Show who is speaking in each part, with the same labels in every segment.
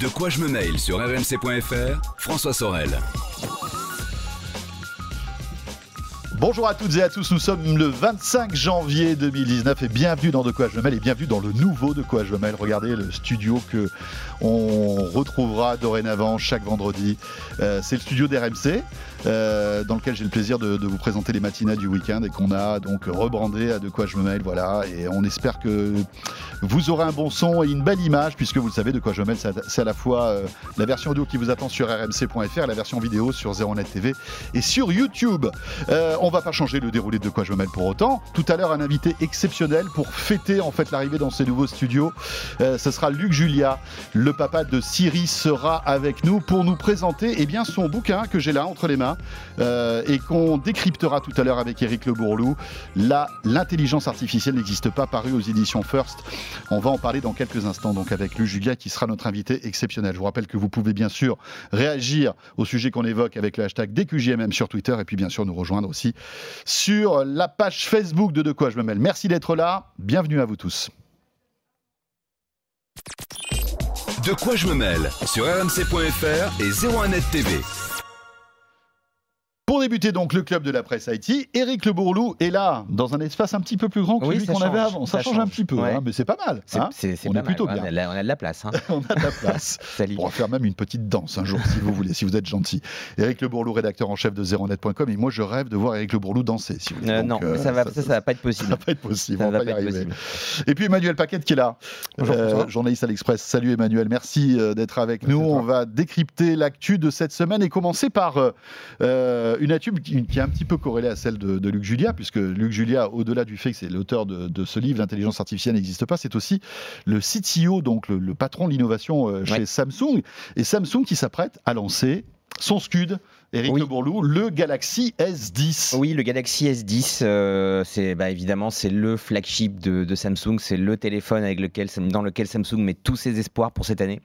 Speaker 1: De quoi je me mail sur rmc.fr, François Sorel.
Speaker 2: Bonjour à toutes et à tous, nous sommes le 25 janvier 2019 et bienvenue dans De quoi je me mêle et bienvenue dans le nouveau De quoi je me mêle. Regardez le studio que on retrouvera dorénavant chaque vendredi. Euh, c'est le studio d'RMC euh, dans lequel j'ai le plaisir de, de vous présenter les matinales du week-end et qu'on a donc rebrandé à De quoi je me mêle. Voilà, et on espère que vous aurez un bon son et une belle image puisque vous le savez, De quoi je me mêle, c'est à- la fois euh, la version audio qui vous attend sur rmc.fr la version vidéo sur 01net TV et sur YouTube. Euh, on va pas changer le déroulé de quoi je me mêle pour autant. Tout à l'heure, un invité exceptionnel pour fêter en fait l'arrivée dans ces nouveaux studios. Euh, ce sera Luc Julia, le papa de Siri, sera avec nous pour nous présenter eh bien, son bouquin que j'ai là entre les mains euh, et qu'on décryptera tout à l'heure avec Eric Le Bourlou. Là, l'intelligence artificielle n'existe pas, paru aux éditions First. On va en parler dans quelques instants donc avec Luc Julia qui sera notre invité exceptionnel. Je vous rappelle que vous pouvez bien sûr réagir au sujet qu'on évoque avec le hashtag DQJMM sur Twitter et puis bien sûr nous rejoindre aussi sur la page Facebook de De quoi je me mêle. Merci d'être là. Bienvenue à vous tous.
Speaker 1: De quoi je me mêle sur rmc.fr et 01net TV.
Speaker 2: Pour débuter donc le club de la presse Haïti, Eric Le Bourlou est là dans un espace un petit peu plus grand que
Speaker 3: Oui,
Speaker 2: celui qu'on avait avant. Ça,
Speaker 3: ça
Speaker 2: change un petit peu,
Speaker 3: Ouais.
Speaker 2: hein, mais c'est pas mal. Hein.
Speaker 3: c'est-
Speaker 2: On
Speaker 3: pas
Speaker 2: est
Speaker 3: mal,
Speaker 2: plutôt bien.
Speaker 3: On a, de la- on a de la place. Hein.
Speaker 2: On a de la place. On pourra faire même une petite danse un jour si vous voulez, si vous êtes gentil. Eric Le Bourlou, rédacteur en chef de zeronet.com. Et moi, je rêve de voir Eric Le Bourlou danser. Si vous voulez.
Speaker 3: Euh,
Speaker 2: Donc,
Speaker 3: non,
Speaker 2: euh,
Speaker 3: ça va, ça, ça va pas être
Speaker 2: ça
Speaker 3: possible.
Speaker 2: va pas être possible.
Speaker 3: Ça
Speaker 2: on
Speaker 3: va
Speaker 2: va y
Speaker 3: pas être
Speaker 2: arriver.
Speaker 3: possible.
Speaker 2: Et puis Emmanuel Paquette qui est là, euh, journaliste à l'Express. Salut Emmanuel, merci d'être avec nous. On va décrypter l'actu de cette semaine et commencer par euh, une actu qui, qui est un petit peu corrélée à celle de, de Luc Julia, puisque Luc Julia, au-delà du fait que c'est l'auteur de, de ce livre, L'intelligence artificielle n'existe pas, c'est aussi le CTO, donc le, le patron de l'innovation euh, chez
Speaker 3: Ouais.
Speaker 2: Samsung. Et Samsung qui s'apprête à lancer son scud, Eric
Speaker 3: Oui.
Speaker 2: Le Bourlou, le Galaxy S10.
Speaker 3: Oui, le Galaxy S10, euh, c'est bah, évidemment c'est le flagship de, de Samsung, c'est le téléphone avec lequel, dans lequel Samsung met tous ses espoirs pour cette année,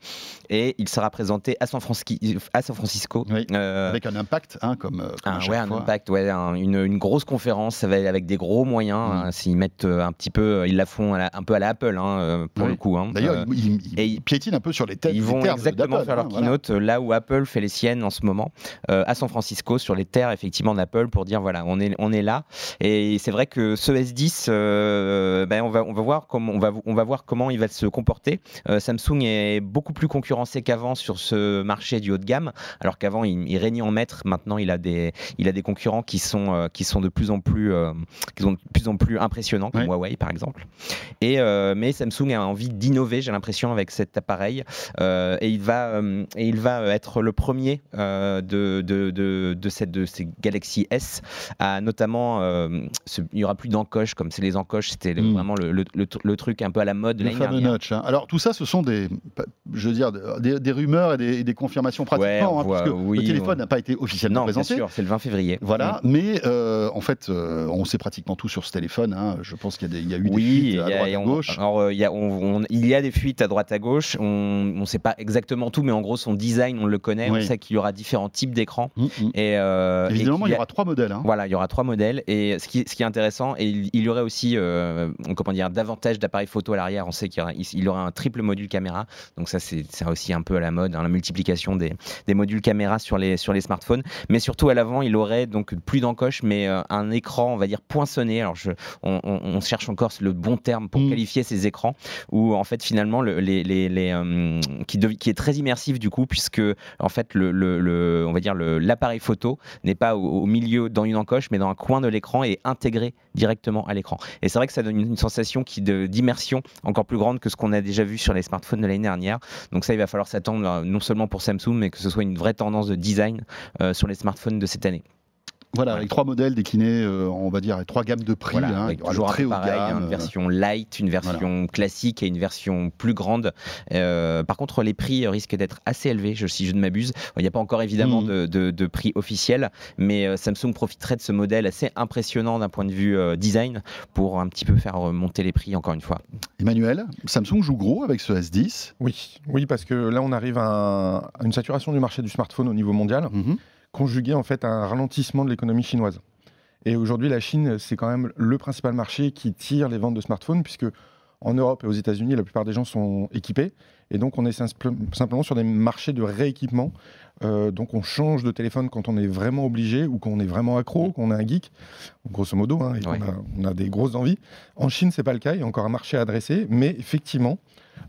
Speaker 3: et il sera présenté à San, Francisco. À San Francisco.
Speaker 2: Oui.
Speaker 3: Euh,
Speaker 2: Avec un impact, hein, comme, euh, comme à
Speaker 3: un, ouais, un impact, ouais, un- une, une grosse conférence avec des gros moyens.
Speaker 2: Mm.
Speaker 3: hein, S'ils mettent un petit peu, ils la font la- un peu à la Apple hein, pour
Speaker 2: Oui.
Speaker 3: le coup.
Speaker 2: D'ailleurs, il, il-
Speaker 3: ils-
Speaker 2: piétine un peu sur les têtes.
Speaker 3: Ils vont exactement faire leur
Speaker 2: voilà.
Speaker 3: keynote là où Apple fait les siennes en ce moment, euh, à San Francisco, sur les terres effectivement d'Apple, pour dire voilà, on est, on est là. Et c'est vrai que ce S10, euh, ben, on, va, on, va voir comment, on, va, on va voir comment il va se comporter. Euh, Samsung est beaucoup plus concurrencé qu'avant sur ce marché du haut de gamme, alors qu'avant il, il régnait en maître. Maintenant, il a des, il a des concurrents qui sont, euh, qui sont de plus en plus, qui sont de plus en plus impressionnants, comme
Speaker 2: Ouais.
Speaker 3: Huawei par exemple. Et, mais Samsung a envie d'innover, j'ai l'impression, avec cet appareil. Et il va, et il va être le premier de, de, de, de, cette, de ces Galaxy S à notamment. euh, ce- il n'y aura plus d'encoche, comme c'est les encoches, c'était le-
Speaker 2: Mm.
Speaker 3: vraiment le, le- le- le truc un peu à la mode
Speaker 2: Le fameux notch. hein. Alors tout ça, ce sont des, je veux dire, des, des rumeurs et des, et des confirmations pratiquement,
Speaker 3: Ouais,
Speaker 2: hein,
Speaker 3: oui,
Speaker 2: le téléphone
Speaker 3: on-
Speaker 2: n'a pas été officiellement
Speaker 3: Non, bien
Speaker 2: présenté.
Speaker 3: sûr, c'est le 20 février.
Speaker 2: Voilà, mais euh, en fait, euh, on sait pratiquement tout sur ce téléphone. hein. Je pense qu'il y, a y a eu des
Speaker 3: Oui,
Speaker 2: fuites à
Speaker 3: a-
Speaker 2: droite
Speaker 3: et
Speaker 2: à gauche.
Speaker 3: alors, il y a, on- on- il y a des fuites à droite à gauche. On ne sait pas exactement tout, mais en gros, son design, on le connaît.
Speaker 2: Oui.
Speaker 3: On sait qu'il y aura différents types d'écrans.
Speaker 2: Mm, mm.
Speaker 3: Et, euh,
Speaker 2: Évidemment, il y aura trois modèles. hein.
Speaker 3: Voilà, il y aura trois modèles. Et ce qui, ce qui est intéressant, et il, il y aurait aussi euh, comment dire, davantage d'appareils photo à l'arrière. On sait qu'il y aura, il aura un triple module caméra. Donc ça, c'est aussi un peu à la mode, hein, la multiplication des, des modules caméra sur les, sur les smartphones. Mais surtout à l'avant, il aurait donc plus d'encoche, mais euh, un écran, on va dire, poinçonné. Alors je, on, on- on cherche encore le bon terme pour
Speaker 2: Mm.
Speaker 3: qualifier ces écrans, où en fait finalement, le, les, les, les, euh, qui, est très immersif du coup, puisque en fait, le, le- le- on va dire le- l'appareil photo n'est pas au, milieu dans une encoche, mais dans un coin de l'écran et intégré directement à l'écran. Et c'est vrai que ça donne une, sensation d'immersion encore plus grande que ce qu'on a déjà vu sur les smartphones de l'année dernière. Donc ça, il va falloir s'attendre euh, non seulement pour Samsung, mais que ce soit une vraie tendance de design euh, sur les smartphones de cette année.
Speaker 2: Voilà,
Speaker 3: Ouais.
Speaker 2: avec trois modèles déclinés, euh, on va dire, avec trois gammes de prix.
Speaker 3: Voilà,
Speaker 2: hein.
Speaker 3: avec
Speaker 2: Il y aura
Speaker 3: toujours
Speaker 2: très
Speaker 3: pareil,
Speaker 2: gamme,
Speaker 3: une
Speaker 2: euh,
Speaker 3: version light, une version classique et une version plus grande. Euh, par contre, les prix risquent d'être assez élevés, je- si je ne m'abuse. Il n'y a pas encore évidemment
Speaker 2: Mhm.
Speaker 3: de, de- de prix officiel, mais euh, Samsung profiterait de ce modèle assez impressionnant d'un point de vue euh, design pour un petit peu faire remonter les prix encore une fois.
Speaker 2: Emmanuel, Samsung joue gros avec ce S10.
Speaker 4: Oui, oui, parce que là, on arrive à, un- à une saturation du marché du smartphone au niveau mondial,
Speaker 2: Mhm.
Speaker 4: Conjugué en fait à un ralentissement de l'économie chinoise. Et aujourd'hui, la Chine, c'est quand même le principal marché qui tire les ventes de smartphones, puisque En Europe et aux États-Unis, la plupart des gens sont équipés. Et donc, on est simple- simplement sur des marchés de rééquipement. Euh, donc, on change de téléphone quand on est vraiment obligé ou qu'on est vraiment accro, qu'on est un geek, grosso modo, hein, et
Speaker 3: Ouais.
Speaker 4: qu'on a, on a des grosses envies. En Chine, c'est pas le cas. Il y a encore un marché à adresser. Mais effectivement,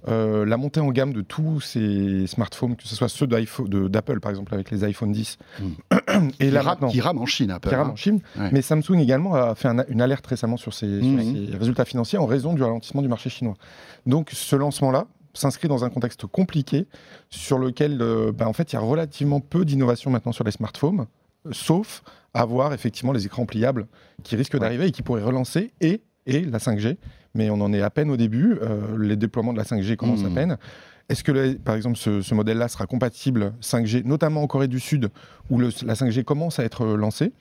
Speaker 4: euh, la montée en gamme de tous ces smartphones, que ce soit ceux d'Apple, par exemple, avec les iPhone 10, et
Speaker 2: qui, rame,
Speaker 4: maintenant,
Speaker 2: qui rame en Chine, Apple.
Speaker 4: qui rame
Speaker 2: hein.
Speaker 4: en Chine.
Speaker 2: Ouais.
Speaker 4: Mais Samsung également a fait un- une alerte récemment sur ses, sur
Speaker 2: Mhm.
Speaker 4: ses résultats financiers en raison du ralentissement du marché chinois. Donc ce lancement-là s'inscrit dans un contexte compliqué sur lequel euh, bah, en fait il y a relativement peu d'innovation maintenant sur les smartphones, euh, sauf avoir effectivement les écrans pliables qui risquent d'arriver et qui pourraient relancer et, et la 5G. Mais on en est à peine au début, euh, les déploiements de la 5G commencent à peine. Est-ce que, par exemple, ce, ce modèle-là sera compatible 5G, notamment en Corée du Sud, où le- la 5G commence à être lancée?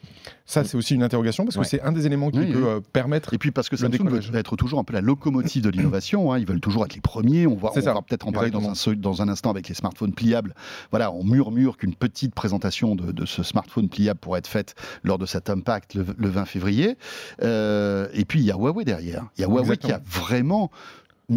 Speaker 4: Ça, c'est aussi une interrogation, parce que
Speaker 3: Ouais.
Speaker 4: c'est un des éléments qui
Speaker 2: Oui,
Speaker 4: peut
Speaker 2: oui.
Speaker 4: euh, permettre...
Speaker 2: Et puis parce que Samsung veut être toujours un peu la locomotive de l'innovation, hein, ils veulent toujours être les premiers. On va, peut-être en parler dans un, dans instant avec les smartphones pliables. Voilà, on murmure qu'une petite présentation de, de ce smartphone pliable pourrait être faite lors de cet Impact le, le 20 février. Euh, et puis il y a Huawei derrière. Il y a Huawei qui a vraiment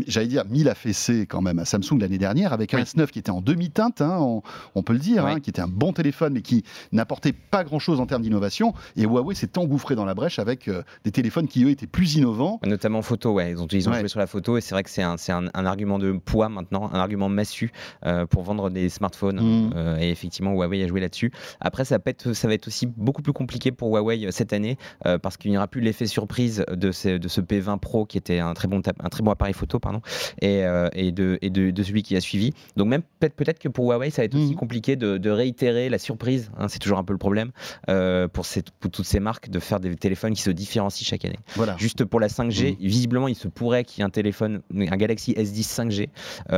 Speaker 2: j'allais dire, mis la fessée quand même à Samsung l'année dernière avec un
Speaker 3: Oui.
Speaker 2: S9 qui était en demi-teinte, hein, on, on peut le dire,
Speaker 3: Oui.
Speaker 2: hein, qui était un bon téléphone mais qui n'apportait pas grand-chose en termes d'innovation. Et Huawei s'est engouffré dans la brèche avec euh, des téléphones qui, eux, étaient plus innovants.
Speaker 3: Notamment photo, ouais. Ils ont, ils ont
Speaker 2: Ouais.
Speaker 3: joué sur la photo et c'est vrai que c'est un, un, un argument de poids maintenant, un argument massu euh, pour vendre des smartphones.
Speaker 2: Mhm.
Speaker 3: Euh, et effectivement, Huawei a joué là-dessus. Après, ça, peut être, ça va être aussi beaucoup plus compliqué pour Huawei cette année parce qu'il n'y aura plus l'effet surprise de ce, de ce P20 Pro qui était un très bon, un très bon appareil photo pardon, et, euh, et, de, et de, de celui qui a suivi. Donc même peut-être que pour Huawei, ça va être aussi
Speaker 2: Mhm.
Speaker 3: compliqué de, de réitérer la surprise. hein, c'est toujours un peu le problème euh, pour, ces- pour toutes ces marques de faire des téléphones qui se différencient chaque année.
Speaker 2: Voilà.
Speaker 3: Juste pour la 5G, visiblement, il se pourrait qu'il y ait un téléphone, un Galaxy S10 5G,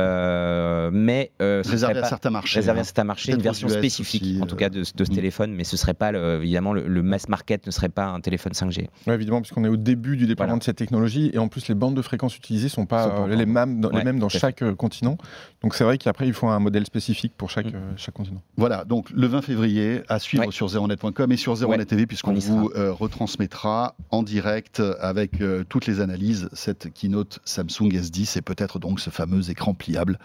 Speaker 3: euh, mais euh,
Speaker 2: Réservé à certains marchés.
Speaker 3: réservé
Speaker 2: hein.
Speaker 3: à certains marchés, une version spécifique,
Speaker 2: aussi,
Speaker 3: en tout cas de, de ce téléphone, mais ce serait pas le- évidemment le, le mass market ne serait pas un téléphone 5G.
Speaker 4: Ouais, évidemment, puisqu'on est au début du déploiement
Speaker 3: Voilà.
Speaker 4: de cette technologie, et en plus, les bandes de fréquences utilisées pas,
Speaker 3: Sont pas
Speaker 4: euh, les, mêmes dans, les mêmes chaque euh, continent. Donc c'est vrai qu'après, il faut un modèle spécifique pour chaque,
Speaker 3: Mm.
Speaker 4: euh, chaque continent.
Speaker 2: Voilà, donc le 20 février, à suivre
Speaker 3: Ouais.
Speaker 2: sur zeronet.com et sur Zeronet
Speaker 3: Ouais,
Speaker 2: TV, puisqu'on vous euh, retransmettra en direct avec euh, toutes les analyses cette keynote Samsung S10 et peut-être donc ce fameux écran pliable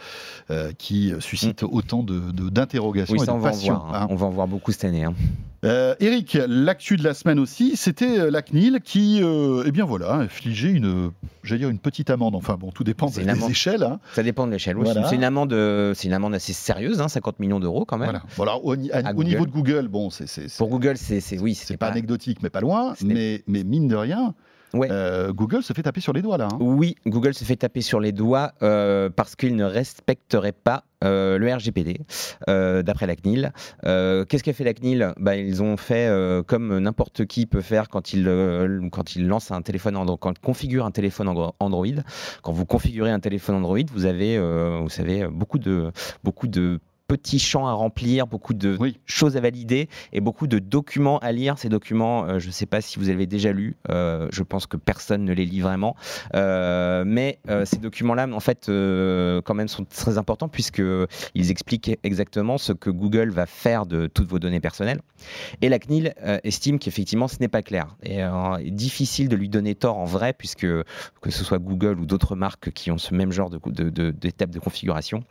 Speaker 2: euh, qui suscite autant de- de- d'interrogations
Speaker 3: Mm. Oui,
Speaker 2: et de
Speaker 3: on va en
Speaker 2: passion.
Speaker 3: voir. hein.
Speaker 2: hein.
Speaker 3: On va en voir beaucoup cette année. hein.
Speaker 2: Euh, Eric, l'actu de la semaine aussi, c'était euh, la CNIL qui, euh, eh bien voilà, infligeait une, j'allais dire une petite amende. Enfin bon, tout dépend des
Speaker 3: amende.
Speaker 2: échelles. hein.
Speaker 3: Ça dépend de l'échelle.
Speaker 2: Voilà.
Speaker 3: C'est une amende, euh, c'est une amende assez sérieuse, hein, 50 millions d'euros quand même.
Speaker 2: Voilà. Voilà, au, à- niveau de Google, bon, c'est
Speaker 3: Pour Google, c'est oui,
Speaker 2: c'est pas, anecdotique, mais pas loin. Mais, mais mine de rien,
Speaker 3: Ouais.
Speaker 2: euh, Google se fait taper sur les doigts là. hein.
Speaker 3: Oui, Google se fait taper sur les doigts euh, parce qu'il ne respecterait pas euh, le RGPD, d'après la CNIL. Qu'est-ce qu'a fait la CNIL? Bah, Ils ont fait comme n'importe qui peut faire quand il, quand il lance un téléphone Android, quand il configure un téléphone Andro- Android. Quand vous configurez un téléphone Android, vous avez, vous savez, beaucoup de, beaucoup de petits champs à remplir, beaucoup de
Speaker 2: Oui.
Speaker 3: choses à valider et beaucoup de documents à lire. Ces documents, euh, je ne sais pas si vous avez déjà lu, euh, je pense que personne ne les lit vraiment, Euh, mais ces documents-là, en fait, quand même, sont très importants puisqu'ils expliquent exactement ce que Google va faire de toutes vos données personnelles. Et la CNIL estime qu'effectivement, ce n'est pas clair. Et est difficile de lui donner tort en vrai, puisque que ce soit Google ou d'autres marques qui ont ce même genre de- de- de- d'étapes de, configuration,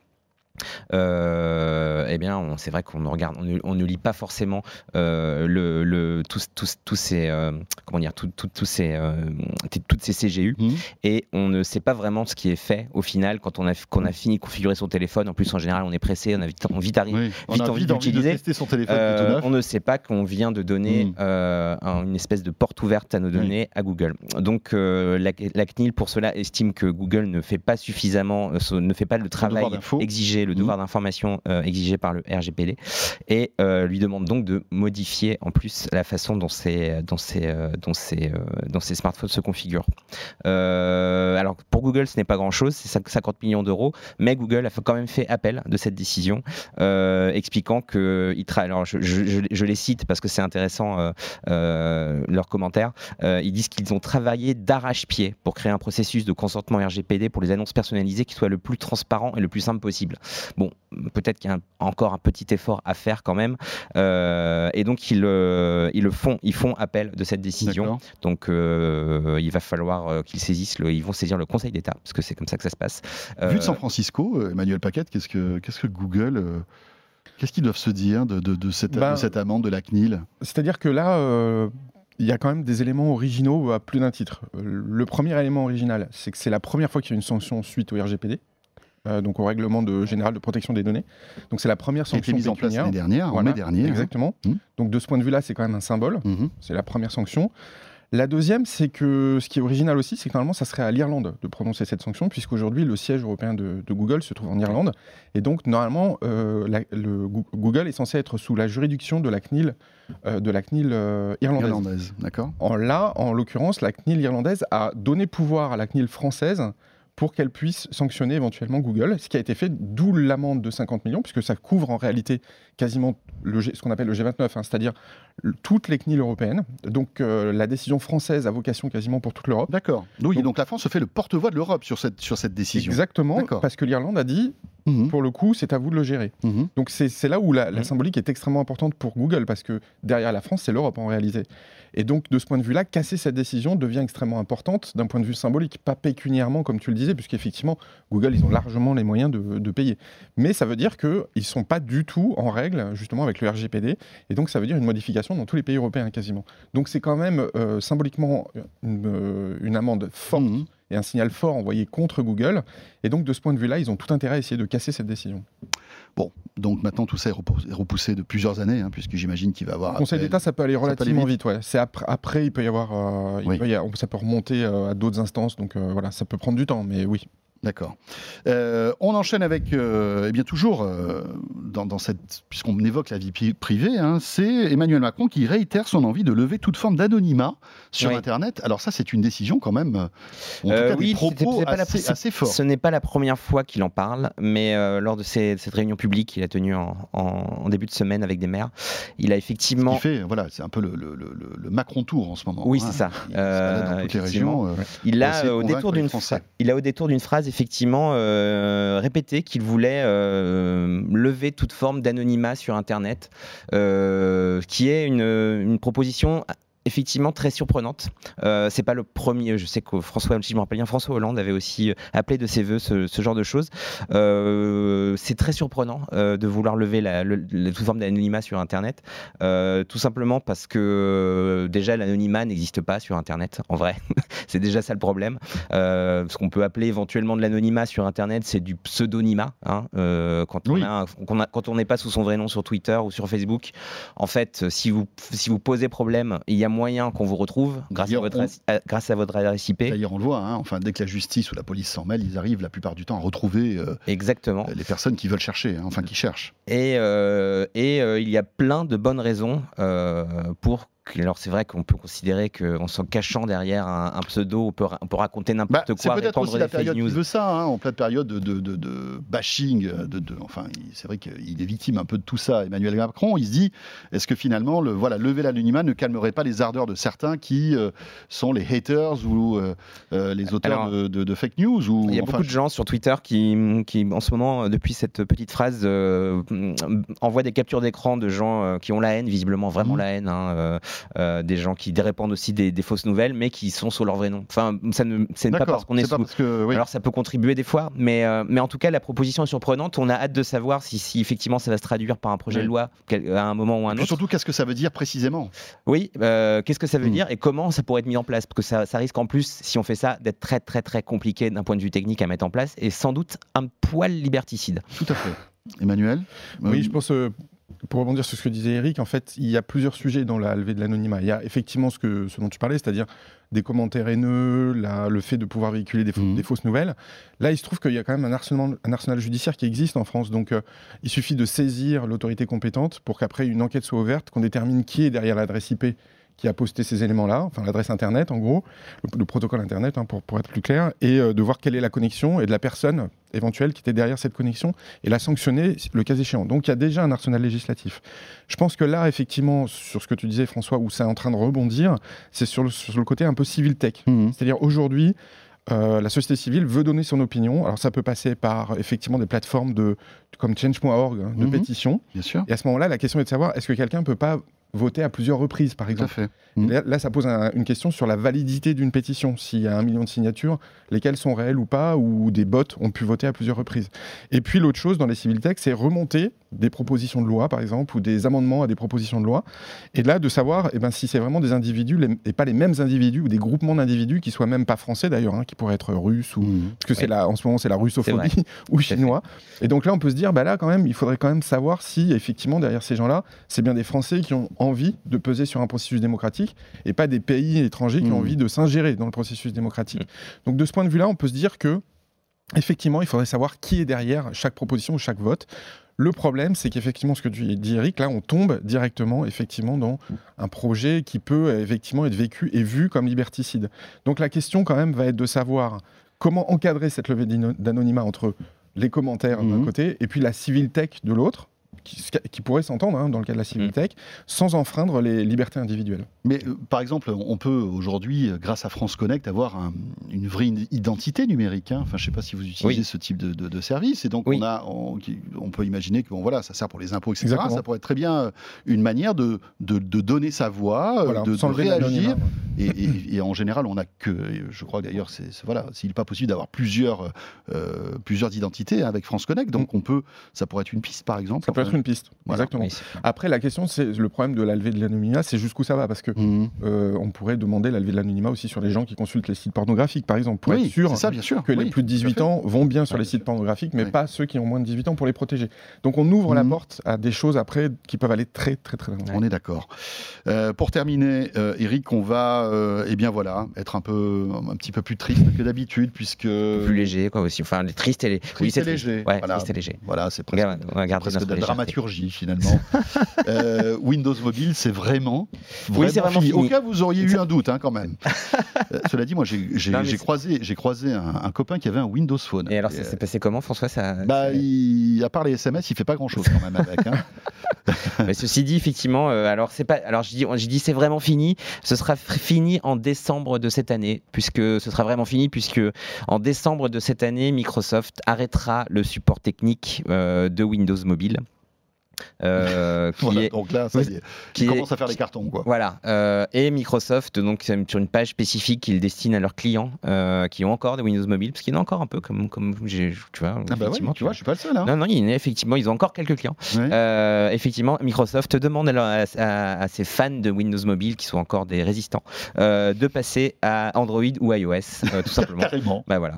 Speaker 3: euh, eh bien, c'est vrai qu'on ne regarde, on ne, on ne lit pas forcément euh, le, le- tous, tous, tous ces, euh, comment dire, tout- tout- tous ces, toutes ces CGU
Speaker 2: Mhm.
Speaker 3: et on ne sait pas vraiment ce qui est fait au final quand on a, qu'on a fini de configurer son téléphone. En plus, en général, on est pressé, on a vite, on vite arrive.
Speaker 2: Oui, on
Speaker 3: vite
Speaker 2: a
Speaker 3: envie d'utiliser. on ne sait pas qu'on vient de donner
Speaker 2: Mm.
Speaker 3: euh, un- une espèce de porte ouverte à nos données à Google. Donc la, la CNIL pour cela estime que Google ne fait pas suffisamment, ne fait pas le travail exigé, le
Speaker 2: Mm.
Speaker 3: devoir d'information euh, exigé par le RGPD, et euh, lui demande donc de modifier en plus la façon dont ces, dont ces, euh, dont ces, dont ces smartphones se configurent. Alors pour Google, ce n'est pas grand-chose, c'est 50 millions d'euros, mais Google a quand même fait appel de cette décision, expliquant que il tra- alors je, je- les cite parce que c'est intéressant leurs commentaires. Ils disent qu'ils ont travaillé d'arrache-pied pour créer un processus de consentement RGPD pour les annonces personnalisées qui soit le plus transparent et le plus simple possible. Bon, peut-être qu'il y a encore un petit effort à faire quand même. et donc, ils, ils, le font, ils font appel de cette décision. Donc, il va falloir qu'ils saisissent, le, ils vont saisir le Conseil d'État, parce que c'est comme ça que ça se passe.
Speaker 2: Vu de San Francisco, Emmanuel Paquette, qu'est-ce que, qu'est-ce que Google Qu'est-ce qu'ils doivent se dire de, de, cette,
Speaker 4: ben,
Speaker 2: cette, amende de la CNIL?
Speaker 4: C'est-à-dire que là, euh, il y a quand même des éléments originaux à plus d'un titre. Le premier élément original, c'est que c'est la première fois qu'il y a une sanction suite au RGPD. Euh, donc au règlement de, général de protection des données. Donc c'est la première sanction
Speaker 2: qui a été mise en place l'année dernière, en mai dernier.
Speaker 4: Hein. Exactement. Mmh. Donc de ce point de vue-là, c'est quand même un symbole. Mmh. C'est la première sanction. La deuxième, c'est que ce qui est original aussi, c'est que normalement, ça serait à l'Irlande de prononcer cette sanction, puisqu'aujourd'hui, le siège européen de, Google se trouve en Irlande. Et donc, normalement, euh, le, Google est censé être sous la juridiction de la CNIL, euh, de la CNIL euh, irlandaise.
Speaker 2: irlandaise d'accord.
Speaker 4: En, là, en l'occurrence, la CNIL irlandaise a donné pouvoir à la CNIL française pour qu'elle puisse sanctionner éventuellement Google, ce qui a été fait, d'où l'amende de 50 millions, puisque ça couvre en réalité quasiment le ce qu'on appelle le G29, hein, c'est-à-dire toutes les CNIL européennes. Donc euh, la décision française a vocation quasiment pour toute l'Europe.
Speaker 2: D'accord. Oui, donc, donc, la France se fait le porte-voix de l'Europe sur cette, sur cette décision.
Speaker 4: Exactement, parce que l'Irlande a dit, mhm. pour le coup, c'est à vous de le gérer. Mhm. Donc c'est là où la, la, mhm. symbolique est extrêmement importante pour Google, parce que derrière la France, c'est l'Europe en réalité. Et donc, de ce point de vue-là, casser cette décision devient extrêmement importante d'un point de vue symbolique, pas pécuniairement, comme tu le disais, puisqu'effectivement, Google, ils ont largement les moyens de, payer. Mais ça veut dire qu'ils ne sont pas du tout en règle, justement, avec le RGPD. Et donc, ça veut dire une modification dans tous les pays européens, quasiment. Donc, c'est quand même euh, symboliquement une, euh, amende forte. Mmh. Et un signal fort envoyé contre Google. Et donc, de ce point de vue-là, ils ont tout intérêt à essayer de casser cette décision.
Speaker 2: Bon, donc maintenant tout ça est repoussé de plusieurs années, hein, puisque j'imagine qu'il va y avoir.
Speaker 4: Le Conseil d'État, ça peut aller relativement vite. ouais. C'est après, après, il peut y avoir, euh, ça peut remonter euh, à d'autres instances, donc euh, voilà, ça peut prendre du temps, mais oui.
Speaker 2: D'accord. Euh, on enchaîne avec, euh, eh bien toujours euh, dans, cette, puisqu'on évoque la vie privée, hein, c'est Emmanuel Macron qui réitère son envie de lever toute forme d'anonymat sur Internet. Alors ça, c'est une décision quand même, en tout cas oui, des propos assez.
Speaker 3: Ce n'est pas la première fois qu'il en parle, mais lors de cette réunion publique qu'il a tenue en, début de semaine avec des maires, il a effectivement.
Speaker 2: Ce fait, voilà, c'est un peu le, le, Macron tour en ce moment.
Speaker 3: Oui, hein. c'est ça. Il, dans toutes les régions, il a au détour d'une, il a au détour d'une phrase effectivement euh, répété qu'il voulait euh, lever toute forme d'anonymat sur Internet, euh, qui est une, une proposition effectivement très surprenante. Euh, c'est pas le premier. Je sais que François, si je me rappelle bien, François Hollande avait aussi euh, appelé de ses voeux ce, genre de choses. Euh, c'est très surprenant euh, de vouloir lever la, toute forme d'anonymat sur Internet, tout simplement parce que déjà l'anonymat n'existe pas sur Internet. En vrai, c'est déjà ça le problème. ce qu'on peut appeler éventuellement de l'anonymat sur Internet, c'est du pseudonymat. Hein, quand, on quand on n'est pas sous son vrai nom sur Twitter ou sur Facebook, en fait, si vous si vous posez problème, il y a moyen qu'on vous retrouve grâce à, votre, grâce à votre adresse IP.
Speaker 2: D'ailleurs, on le voit, hein, enfin, dès que la justice ou la police s'en mêle, ils arrivent la plupart du temps à retrouver euh,
Speaker 3: Exactement.
Speaker 2: les personnes qui veulent chercher, hein, enfin qui cherchent.
Speaker 3: Et, euh, et euh, il y a plein de bonnes raisons pour alors c'est vrai qu'on peut considérer qu'en s'en cachant derrière un, pseudo, on peut, on peut raconter n'importe bah, quoi.
Speaker 2: C'est peut-être aussi la période qui veut ça, hein, en pleine période de, de, de, bashing. De, enfin, c'est vrai qu'il est victime un peu de tout ça. Emmanuel Macron, il se dit, est-ce que finalement, le, voilà, lever l'anonymat ne calmerait pas les ardeurs de certains qui euh, sont les haters ou euh, euh, les auteurs de, fake news ou,
Speaker 3: Il y a beaucoup de gens sur Twitter qui, qui, en ce moment, depuis cette petite phrase, envoient des captures d'écran de gens qui ont la haine, visiblement vraiment mmh. la haine. Hein, euh, des gens qui répandent aussi des, fausses nouvelles, mais qui sont sous leur vrai nom. Enfin, ça ne, c'est pas parce qu'on est, sous. que, Alors ça peut contribuer des fois, mais, euh, mais en tout cas, la proposition est surprenante. On a hâte de savoir si, si effectivement ça va se traduire par un projet de loi à un moment ou à un autre.
Speaker 2: surtout, qu'est-ce que ça veut dire précisément?
Speaker 3: Oui, euh, qu'est-ce que ça veut hmm. dire et comment ça pourrait être mis en place? Parce que ça, ça risque en plus, si on fait ça, d'être très très très compliqué d'un point de vue technique à mettre en place et sans doute un poil liberticide.
Speaker 2: Tout à fait. Emmanuel?
Speaker 4: Oui, je pense pour rebondir sur ce que disait Eric, en fait, il y a plusieurs sujets dans la levée de l'anonymat. Il y a effectivement ce, que, ce dont tu parlais, c'est-à-dire des commentaires haineux, le fait de pouvoir véhiculer des, mmh. des, fausses nouvelles. Là, il se trouve qu'il y a quand même un arsenal, un arsenal judiciaire qui existe en France. Donc, euh, il suffit de saisir l'autorité compétente pour qu'après une enquête soit ouverte, qu'on détermine qui est derrière l'adresse IP qui a posté ces éléments-là, enfin l'adresse Internet en gros, le, protocole Internet hein, pour, pour, être plus clair, et euh, de voir quelle est la connexion et de la personne éventuelle qui était derrière cette connexion et la sanctionner le cas échéant. Donc il y a déjà un arsenal législatif. Je pense que là, effectivement, sur ce que tu disais François, où c'est en train de rebondir, c'est sur le, sur le côté un peu civil tech. Mmh. C'est-à-dire aujourd'hui, euh, la société civile veut donner son opinion. Alors ça peut passer par effectivement des plateformes de, comme Change.org, hein, de
Speaker 2: Mhm.
Speaker 4: pétition.
Speaker 2: Bien sûr.
Speaker 4: Et à ce moment-là, la question est de savoir est-ce que quelqu'un ne peut pas voter à plusieurs reprises, par
Speaker 2: Tout à
Speaker 4: exemple
Speaker 2: fait.
Speaker 4: Et Là, là, ça pose un- une question sur la validité d'une pétition. S'il y a un million de signatures, lesquelles sont réelles ou pas, ou des bots ont pu voter à plusieurs reprises. Et puis l'autre chose dans les civil tech, c'est remonter des propositions de loi, par exemple, ou des amendements à des propositions de loi. Et là, de savoir eh ben, si c'est vraiment des individus, les- et pas les mêmes individus, ou des groupements d'individus qui soient même pas français d'ailleurs, hein, qui pourraient être russes, ou
Speaker 2: Mhm.
Speaker 4: parce que c'est en ce moment c'est la russophobie ou chinois. Et donc là, on peut se dire, bah là, quand même, il faudrait quand même savoir si effectivement derrière ces gens-là, c'est bien des Français qui ont envie de peser sur un processus démocratique et pas des pays étrangers qui ont envie de s'ingérer dans le processus démocratique. Donc de ce point de vue-là, on peut se dire que effectivement, il faudrait savoir qui est derrière chaque proposition ou chaque vote. Le problème, c'est qu'effectivement, ce que tu dis, Eric, là, on tombe directement, effectivement, dans un projet qui peut effectivement être vécu et vu comme liberticide. Donc la question, quand même, va être de savoir comment encadrer cette levée d'anonymat entre les commentaires d'un
Speaker 2: Mhm.
Speaker 4: côté et puis la civil tech de l'autre, qui, qui pourrait s'entendre hein, dans le cas de la civil
Speaker 3: Mhm.
Speaker 4: tech, sans enfreindre les libertés individuelles.
Speaker 2: Mais euh, par exemple, on peut aujourd'hui, euh, grâce à France Connect, avoir un- une vraie i- identité numérique. hein. Enfin, je ne sais pas si vous utilisez
Speaker 3: Oui.
Speaker 2: ce type de, de- de service. Et donc,
Speaker 3: Oui.
Speaker 2: on, a, on, peut imaginer que bon, voilà, ça sert pour les impôts, etc.
Speaker 4: Exactement.
Speaker 2: Ça pourrait être très bien euh, une manière de, de, de donner sa voix,
Speaker 4: Voilà,
Speaker 2: de, réagir. Et, et- et en général, on n'a que, je crois d'ailleurs, c'est voilà, s'il n'est pas possible d'avoir plusieurs, euh, plusieurs identités avec France Connect, donc on peut, ça pourrait être une piste, par exemple.
Speaker 4: Mm. Ça peut être une piste.
Speaker 2: Voilà.
Speaker 4: Exactement.
Speaker 3: Oui,
Speaker 4: Après, la question, c'est le problème de la levée de l'anonymat, c'est jusqu'où ça va, parce que
Speaker 2: Mhm.
Speaker 4: euh, on pourrait demander la levée de l'anonymat aussi sur les gens qui consultent les sites pornographiques, par exemple, pour
Speaker 2: Oui,
Speaker 4: être sûr
Speaker 2: c'est ça, bien sûr.
Speaker 4: que les plus de
Speaker 2: tout à
Speaker 4: 18
Speaker 2: fait.
Speaker 4: ans vont bien sur
Speaker 2: Ouais,
Speaker 4: les sites pornographiques, mais
Speaker 2: Ouais.
Speaker 4: pas ceux qui ont moins de 18 ans pour les protéger. Donc on ouvre la
Speaker 2: Mhm.
Speaker 4: porte à des choses après qui peuvent aller très très très loin.
Speaker 2: On est d'accord. Euh, pour terminer, euh, Eric, on va, euh, eh bien voilà, être un peu, un petit peu plus triste que d'habitude, puisque
Speaker 3: plus léger quoi aussi. Enfin, les tristes et les.
Speaker 2: Triste
Speaker 3: oui, c'est
Speaker 2: et léger,
Speaker 3: triste. Ouais,
Speaker 2: voilà.
Speaker 3: triste et léger.
Speaker 2: voilà, c'est presque,
Speaker 3: va garder
Speaker 2: presque
Speaker 3: notre
Speaker 2: de la
Speaker 3: légèreté.
Speaker 2: Dramaturgie finalement. Euh, Windows Mobile, c'est vraiment,
Speaker 3: Oui, c'est vraiment
Speaker 2: fini.
Speaker 3: fini.
Speaker 2: Au cas où vous auriez eu un doute, hein, quand même. Euh, cela dit, moi, j'ai j'ai-
Speaker 3: Non, mais
Speaker 2: j'ai
Speaker 3: c'est-
Speaker 2: croisé, j'ai croisé un, un copain qui avait un Windows Phone.
Speaker 3: Et alors, ça
Speaker 2: euh,
Speaker 3: s'est passé comment, François ça,
Speaker 2: bah, il, à part les SMS, il fait pas grand chose quand même avec. hein.
Speaker 3: Mais ceci dit, effectivement, euh, alors c'est pas, alors je dis, je dis c'est vraiment fini. Ce sera fini en décembre de cette année, puisque ce sera vraiment fini, puisque en décembre de cette année, Microsoft arrêtera le support technique euh, de Windows Mobile. Euh, qui
Speaker 2: Voilà,
Speaker 3: est,
Speaker 2: donc là, ça y est,
Speaker 3: qui
Speaker 2: il
Speaker 3: est-
Speaker 2: commence à faire les cartons, quoi.
Speaker 3: Voilà, euh, et Microsoft, donc sur une page spécifique qu'ils destinent à leurs clients euh, qui ont encore des Windows Mobile, parce qu'il y en a encore un peu, comme, tu vois.
Speaker 2: Ah bah ouais, tu vois, je suis pas le seul. Hein.
Speaker 3: Non, non, il y en a effectivement, ils ont encore quelques clients.
Speaker 2: Ouais.
Speaker 3: Effectivement, Microsoft demande à, à- à ses fans de Windows Mobile, qui sont encore des résistants, de passer à Android ou iOS, tout simplement.
Speaker 2: Carrément.
Speaker 3: Bah voilà.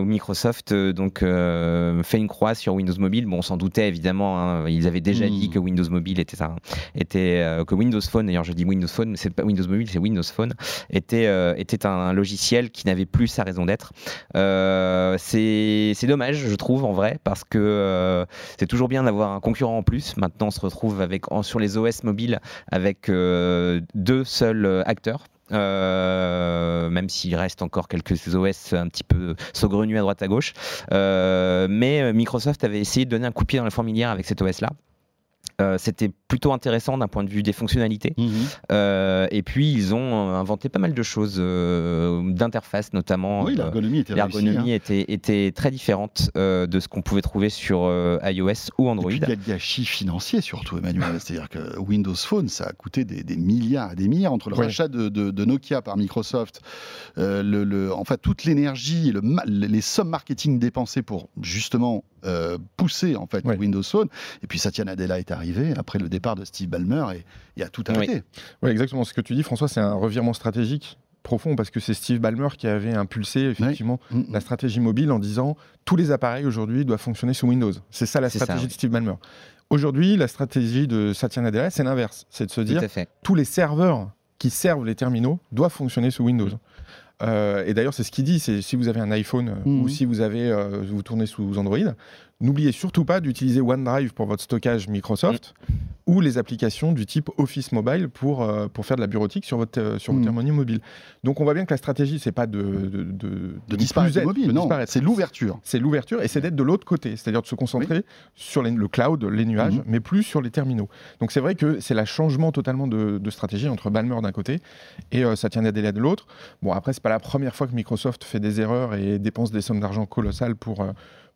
Speaker 3: Microsoft donc fait une croix sur Windows Mobile. Bon, on s'en doutait évidemment. hein. Ils avaient déjà
Speaker 2: Hmm.
Speaker 3: dit que Windows Mobile était un, était euh, que Windows Phone. D'ailleurs, je dis Windows Phone, mais c'est pas Windows Mobile, c'est Windows Phone. Était euh, était un, logiciel qui n'avait plus sa raison d'être. Euh, c'est c'est dommage, je trouve en vrai, parce que c'est toujours bien d'avoir un concurrent en plus. Maintenant, on se retrouve avec sur les OS mobiles avec deux seuls acteurs. Euh, même s'il reste encore quelques OS un petit peu saugrenus à droite à gauche. Euh, mais Microsoft avait essayé de donner un coup de pied dans la fourmilière avec cet OS-là. Euh, C'était plutôt intéressant d'un point de vue des fonctionnalités.
Speaker 2: Mhm.
Speaker 3: Euh, et puis, ils ont euh, inventé pas mal de choses, euh, d'interface notamment.
Speaker 2: Oui, l'ergonomie était réussie,
Speaker 3: L'ergonomie
Speaker 2: hein.
Speaker 3: était, était très différente de ce qu'on pouvait trouver sur iOS ou Android.
Speaker 2: il y a le gâchis financier surtout, Emmanuel. C'est-à-dire que Windows Phone, ça a coûté des, des milliards et des milliards entre le
Speaker 4: Oui.
Speaker 2: rachat de, de- de Nokia par Microsoft, le, le- en fait, toute l'énergie, le les sommes marketing dépensées pour justement pousser en fait. Windows Phone. Et puis Satya Nadella est arrivé après le départ de Steve Ballmer et il a tout arrêté.
Speaker 4: Ouais, exactement. Ce que tu dis, François, c'est un revirement stratégique profond parce que c'est Steve Ballmer qui avait impulsé effectivement
Speaker 2: Mhm.
Speaker 4: la stratégie mobile en disant tous les appareils aujourd'hui doivent fonctionner sous Windows. C'est ça la
Speaker 3: ça,
Speaker 4: stratégie
Speaker 3: oui.
Speaker 4: de Steve Ballmer. Aujourd'hui, la stratégie de Satya Nadella, c'est l'inverse. C'est de se dire tous les serveurs qui servent les terminaux doivent fonctionner sous Windows. Euh, et d'ailleurs, c'est ce qu'il dit, c'est si vous avez un iPhone euh, ou si vous avez euh, vous tournez sous Android, n'oubliez surtout pas d'utiliser OneDrive pour votre stockage Microsoft ou les applications du type Office Mobile pour, euh, pour faire de la bureautique sur votre, euh, sur votre
Speaker 2: Mm.
Speaker 4: harmonie mobile. Donc on voit bien que la stratégie, c'est pas de, de, de,
Speaker 2: De disparaître mobile, non, c'est l'ouverture.
Speaker 4: C'est l'ouverture et c'est d'être de l'autre côté, c'est-à-dire de se concentrer sur les- le cloud, les nuages,
Speaker 2: Mhm.
Speaker 4: mais plus sur les terminaux. Donc c'est vrai que c'est le changement totalement de, de stratégie entre Balmer d'un côté et euh, Satya Nadella de l'autre. Bon, après, c'est pas la première fois que Microsoft fait des erreurs et dépense des sommes d'argent colossales pour.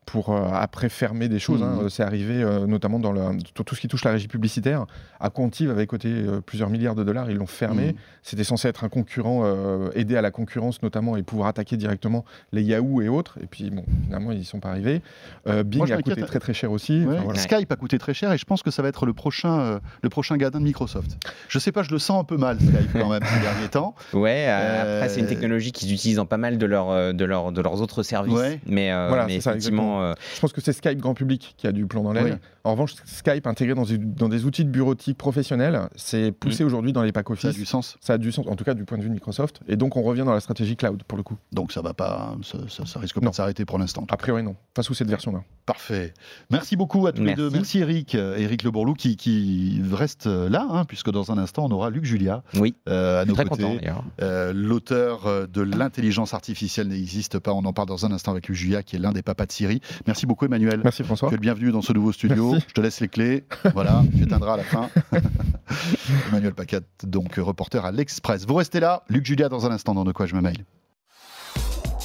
Speaker 4: Pour euh, après fermer des choses. hein.
Speaker 2: Mhm.
Speaker 4: C'est arrivé euh, notamment dans le, tout tout ce qui touche la régie publicitaire. À avait coté euh, plusieurs milliards de dollars, ils l'ont fermé.
Speaker 2: Mhm.
Speaker 4: C'était censé être un concurrent, euh, aider à la concurrence notamment et pouvoir attaquer directement les Yahoo et autres. Et puis bon, finalement, ils n'y sont pas arrivés. Euh, Bing
Speaker 2: Moi,
Speaker 4: a coûté très très cher aussi.
Speaker 2: Ouais,
Speaker 4: Enfin, voilà.
Speaker 2: Skype a coûté très cher et je pense que ça va être le prochain, euh, le prochain gadin de Microsoft. Je sais pas, je le sens un peu mal Skype quand même ces derniers temps.
Speaker 3: Ouais, euh,
Speaker 2: Euh,
Speaker 3: après c'est une technologie qu'ils utilisent dans pas mal de, leurs euh, de, leurs de leurs autres services.
Speaker 2: Ouais.
Speaker 3: Mais, euh,
Speaker 4: Voilà,
Speaker 3: mais
Speaker 4: c'est ça,
Speaker 3: euh,
Speaker 4: Je pense que c'est Skype grand public qui a du plomb dans l'aile.
Speaker 2: Oui.
Speaker 4: En revanche, Skype intégré dans, des outils de bureautique professionnels, c'est
Speaker 3: Mm.
Speaker 4: poussé aujourd'hui dans les packs
Speaker 2: Ça a
Speaker 4: Office.
Speaker 2: du sens.
Speaker 4: Ça a du sens, en tout cas du point de vue de Microsoft. Et donc on revient dans la stratégie cloud pour le coup.
Speaker 2: Donc ça va pas, ça, ça- ça risque pas
Speaker 4: Non.
Speaker 2: de s'arrêter pour l'instant.
Speaker 4: A priori non, pas sous cette version-là.
Speaker 2: Parfait. Merci beaucoup à tous les deux. Merci Eric, euh, Eric Le Bourlou qui, qui reste euh, là, hein, puisque dans un instant on aura Luc Julia
Speaker 3: oui,
Speaker 2: euh, à nos côtés.
Speaker 3: content d'ailleurs.
Speaker 2: Euh, L'auteur de l'intelligence artificielle n'existe pas. On en parle dans un instant avec Luc Julia, qui est l'un des papas de Siri. Merci beaucoup Emmanuel.
Speaker 4: Merci François.
Speaker 2: Tu es le bienvenu dans ce nouveau studio.
Speaker 4: Merci.
Speaker 2: Je te laisse les clés. Voilà, tu éteindras à la fin. Emmanuel Pacat, donc euh, reporter à l'Express. Vous restez là. Luc Julia dans un instant dans De quoi je me mail.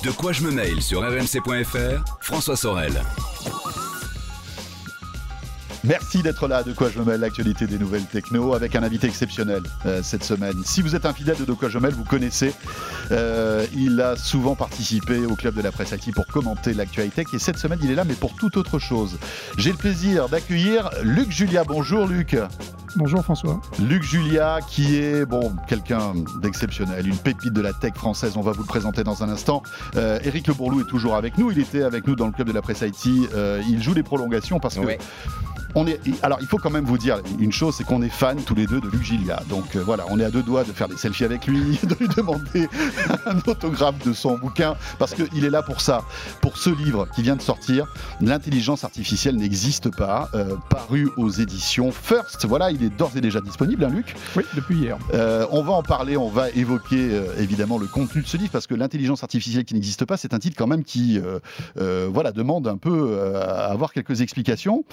Speaker 1: De quoi je me mail sur rmc.fr, François Sorel.
Speaker 2: Merci d'être là, De quoi je mêle, l'actualité des nouvelles techno, avec un invité exceptionnel euh, cette semaine. Si vous êtes un fidèle de De quoi je mêle, vous connaissez. Euh, il a souvent participé au club de la presse IT pour commenter l'actualité et cette semaine il est là, mais pour toute autre chose. J'ai le plaisir d'accueillir Luc Julia. Bonjour Luc.
Speaker 5: Bonjour François.
Speaker 2: Luc Julia, qui est bon quelqu'un d'exceptionnel, une pépite de la tech française. On va vous le présenter dans un instant. Euh, Eric Le Bourlou est toujours avec nous. Il était avec nous dans le club de la presse IT. Euh, il joue les prolongations parce que
Speaker 3: Ouais.
Speaker 2: On est. Alors, il faut quand même vous dire une chose, c'est qu'on est fans tous les deux de Luc Julia. Donc euh, voilà, on est à deux doigts de faire des selfies avec lui, de lui demander un autographe de son bouquin parce qu'il est là pour ça, pour ce livre qui vient de sortir. L'intelligence artificielle n'existe pas, euh, paru aux éditions First. Voilà, il est d'ores et déjà disponible, hein, Luc?
Speaker 5: Oui, depuis hier.
Speaker 2: Euh, on va en parler, on va évoquer évidemment le contenu de ce livre parce que l'intelligence artificielle qui n'existe pas, c'est un titre quand même qui voilà, demande un peu à avoir quelques explications.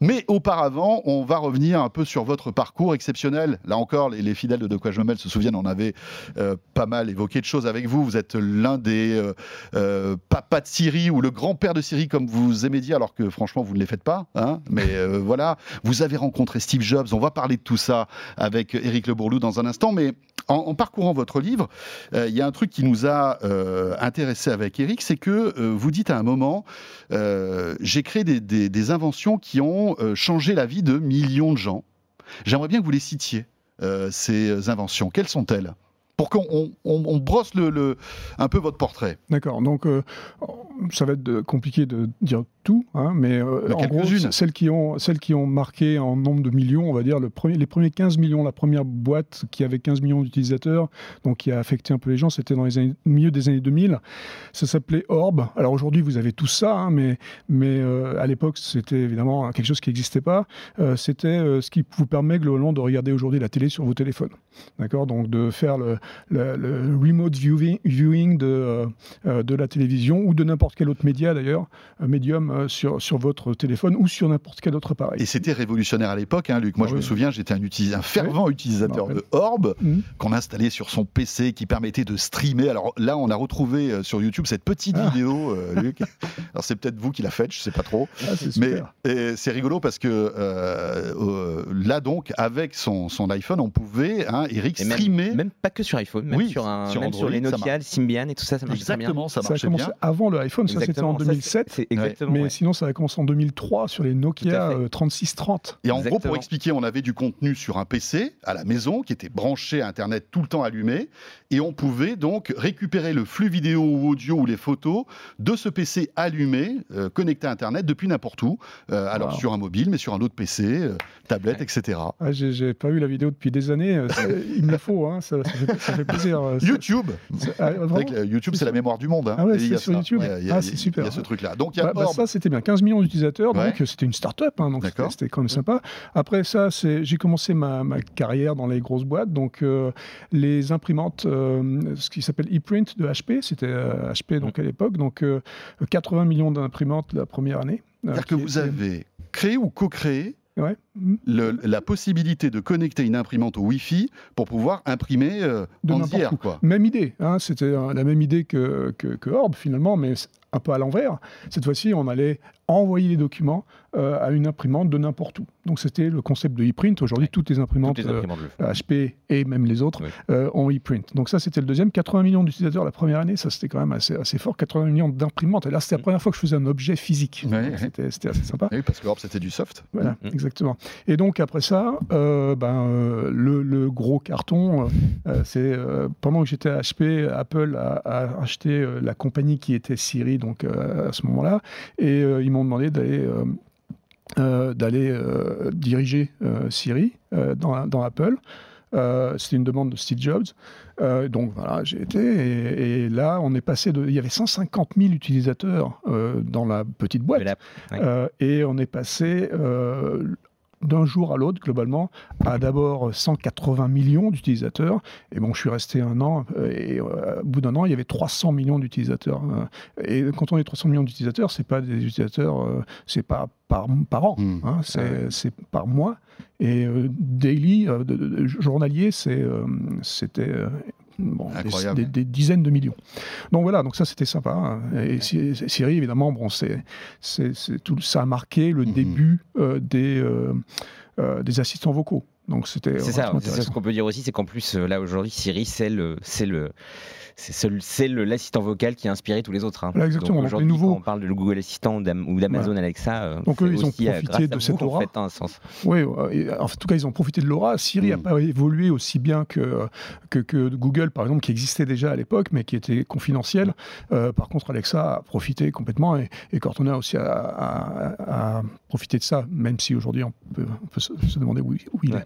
Speaker 2: Mais auparavant, on va revenir un peu sur votre parcours exceptionnel. Là encore, les, les fidèles de De quoi je me mêle se souviennent, on avait euh, pas mal évoqué de choses avec vous. Vous êtes l'un des euh, euh, papas de Syrie ou le grand-père de Syrie, comme vous aimez dire, alors que franchement, vous ne les faites pas. hein. Mais euh, voilà, vous avez rencontré Steve Jobs. On va parler de tout ça avec Éric Le Bourlou dans un instant. Mais en, parcourant votre livre, il y a un truc qui nous a intéressé avec Éric, c'est que vous dites à un moment, j'ai créé des, des- inventions qui ont euh, changé la vie de millions de gens. J'aimerais bien que vous les citiez, euh, ces inventions. Quelles sont-elles? Pour qu'on on- brosse le, le- un peu votre portrait.
Speaker 5: D'accord. Donc, euh, ça va être compliqué de dire tout, hein, mais euh, en gros,
Speaker 2: quelques-unes.
Speaker 5: celles qui, ont, celles qui ont marqué en nombre de millions, on va dire, le premier, les premiers 15 millions, la première boîte qui avait 15 millions d'utilisateurs, donc qui a affecté un peu les gens, c'était dans les années, milieu des années 2000. Ça s'appelait Orb. Alors aujourd'hui, vous avez tout ça, hein, mais, mais euh, à l'époque, c'était évidemment quelque chose qui n'existait pas. Euh, c'était ce qui vous permet globalement de regarder aujourd'hui la télé sur vos téléphones. D'accord? Donc de faire le, le- le remote viewing, viewing de, euh, euh, de la télévision ou de n'importe quel autre média d'ailleurs, un médium euh, sur, sur votre téléphone ou sur n'importe quel autre appareil.
Speaker 2: Et c'était révolutionnaire à l'époque, hein, Luc. Moi,
Speaker 5: Ah
Speaker 2: je me souviens, j'étais un, fervent utilisateur de Orb
Speaker 5: Mhm.
Speaker 2: qu'on installait sur son PC qui permettait de streamer. Alors là, on a retrouvé euh, sur YouTube cette petite
Speaker 5: Ah.
Speaker 2: vidéo, euh, Luc. Alors c'est peut-être vous qui l'a faite, je sais pas trop.
Speaker 5: Ah,
Speaker 2: Mais c'est rigolo parce que euh, euh, là donc avec son, son iPhone on pouvait hein, Eric
Speaker 3: Et même,
Speaker 2: streamer
Speaker 3: même pas que sur iPhone, même
Speaker 2: Oui,
Speaker 3: sur, un,
Speaker 2: sur
Speaker 3: même sur les Nokia, les Symbian et tout ça, ça marche très bien.
Speaker 2: exactement ça
Speaker 5: Ça a
Speaker 2: marchait
Speaker 5: commencé
Speaker 2: bien
Speaker 5: avant le iPhone, ça c'était en
Speaker 3: Exactement, ça, c'est-
Speaker 5: 2007.
Speaker 3: c'est exactement.
Speaker 5: mais
Speaker 3: ouais.
Speaker 5: sinon, ça a commencé en 2003 sur les Nokia
Speaker 3: Tout à fait.
Speaker 5: euh, 3630.
Speaker 2: et en gros pour
Speaker 3: Exactement.
Speaker 2: expliquer on avait du contenu sur un PC à la maison qui était branché à internet tout le temps allumé et on pouvait donc récupérer le flux vidéo ou audio ou les photos de ce PC allumé euh, connecté à internet depuis n'importe où Euh, alors
Speaker 5: Wow.
Speaker 2: sur un mobile mais sur un autre PC euh, tablette
Speaker 3: Ouais.
Speaker 2: etc
Speaker 5: Ah, j'ai pas eu la vidéo depuis des années. il me la faut, hein, ça, ça fait, ça fait plaisir. euh,
Speaker 2: YouTube.
Speaker 5: c'est- ah,
Speaker 2: le YouTube, c'est la mémoire du monde. hein.
Speaker 5: Ah ouais, c'est sur
Speaker 2: ça.
Speaker 5: YouTube.
Speaker 2: Ouais, a-
Speaker 5: Ah, c'est super.
Speaker 2: Il y a ce truc-là. Donc il y a
Speaker 5: Bah, bah, ça, c'était bien. 15 millions d'utilisateurs, donc euh, c'était une start-up, hein, donc c'était quand même sympa. Après ça, j'ai commencé ma, ma carrière dans les grosses boîtes, donc euh, les imprimantes, euh, ce qui s'appelle ePrint de HP, c'était euh, HP donc à l'époque, donc euh, 80 millions d'imprimantes la première année. euh,
Speaker 2: C'est-à-dire que vous avez créé ou co-créé
Speaker 5: Ouais. Mhm.
Speaker 2: le- la possibilité de connecter une imprimante au Wi-Fi pour pouvoir imprimer euh,
Speaker 5: De
Speaker 2: en hier, quoi.
Speaker 5: Même idée, hein, c'était euh, la même idée que, que, que Orb finalement, mais un peu à l'envers. Cette fois-ci, on allait envoyer les documents euh, à une imprimante de n'importe où. Donc c'était le concept de ePrint. Aujourd'hui,
Speaker 3: Ouais.
Speaker 5: toutes les imprimantes,
Speaker 3: Toutes les
Speaker 5: euh,
Speaker 3: imprimantes.
Speaker 5: HP et même les autres
Speaker 3: Oui.
Speaker 5: euh, ont ePrint. Donc ça, c'était le deuxième. 80 millions d'utilisateurs la première année, ça c'était quand même assez, assez fort. 80 millions d'imprimantes. Et là, c'était la première fois que je faisais un objet physique.
Speaker 2: Ouais,
Speaker 5: Donc,
Speaker 2: ouais.
Speaker 5: C'était assez sympa.
Speaker 2: Oui, parce que c'était du soft.
Speaker 5: Voilà,
Speaker 3: Mhm.
Speaker 5: exactement. Et donc après ça, ben, le, le gros carton, c'est pendant que j'étais à HP, Apple a, a acheté la compagnie qui était Siri donc à ce moment-là, et ils m'ont demandé d'aller euh, euh, d'aller euh, diriger Siri dans, dans Apple. Euh, C'était une demande de Steve Jobs. Euh, donc voilà, j'ai été. Et, et là, on est passé de. Il y avait 150 000 utilisateurs euh, dans la petite boîte.
Speaker 3: Ouais.
Speaker 5: Et on est passé d'un jour à l'autre, globalement, à d'abord 180 millions d'utilisateurs. Et bon, je suis resté un an, euh, et euh, au bout d'un an, il y avait 300 millions d'utilisateurs. Euh, Et quand on est 300 millions d'utilisateurs, c'est pas des utilisateurs, euh, c'est pas par, par an,
Speaker 2: Hmm.
Speaker 5: hein, c'est par mois. Et euh, daily, de- de- de- journalier, c'était bon, des-
Speaker 2: Incroyable.
Speaker 5: des, des dizaines de millions. Donc voilà, donc ça c'était sympa. hein. Et Sy- Syrie, évidemment, bon, c'est, tout, ça a marqué le
Speaker 2: Mhm.
Speaker 5: début euh, des, euh, euh, des assistants vocaux. Donc c'était
Speaker 3: C'est ça, ça, ce qu'on peut dire aussi, c'est qu'en plus, là aujourd'hui, c'est le, c'est le, c'est l'assistant vocal qui a inspiré tous les autres. hein.
Speaker 5: Voilà, exactement.
Speaker 3: Donc,
Speaker 5: les nouveaux-
Speaker 3: quand on parle de Google Assistant ou d'Am- ou d'Amazon Alexa, euh,
Speaker 5: Donc, eux, ils ont
Speaker 3: euh,
Speaker 5: profité de cette
Speaker 3: en
Speaker 5: aura.
Speaker 3: fait, hein, un sens.
Speaker 5: Oui, en tout cas, ils ont profité de l'aura. Siri n'a
Speaker 2: Mm.
Speaker 5: pas évolué aussi bien que, que, que Google, par exemple, qui existait déjà à l'époque, mais qui était confidentiel. Euh, par contre, Alexa a profité complètement, et, et Cortana aussi a, a- a profité de ça, même si aujourd'hui, on peut, on peut se, se demander où, où il
Speaker 3: Ouais.
Speaker 5: est.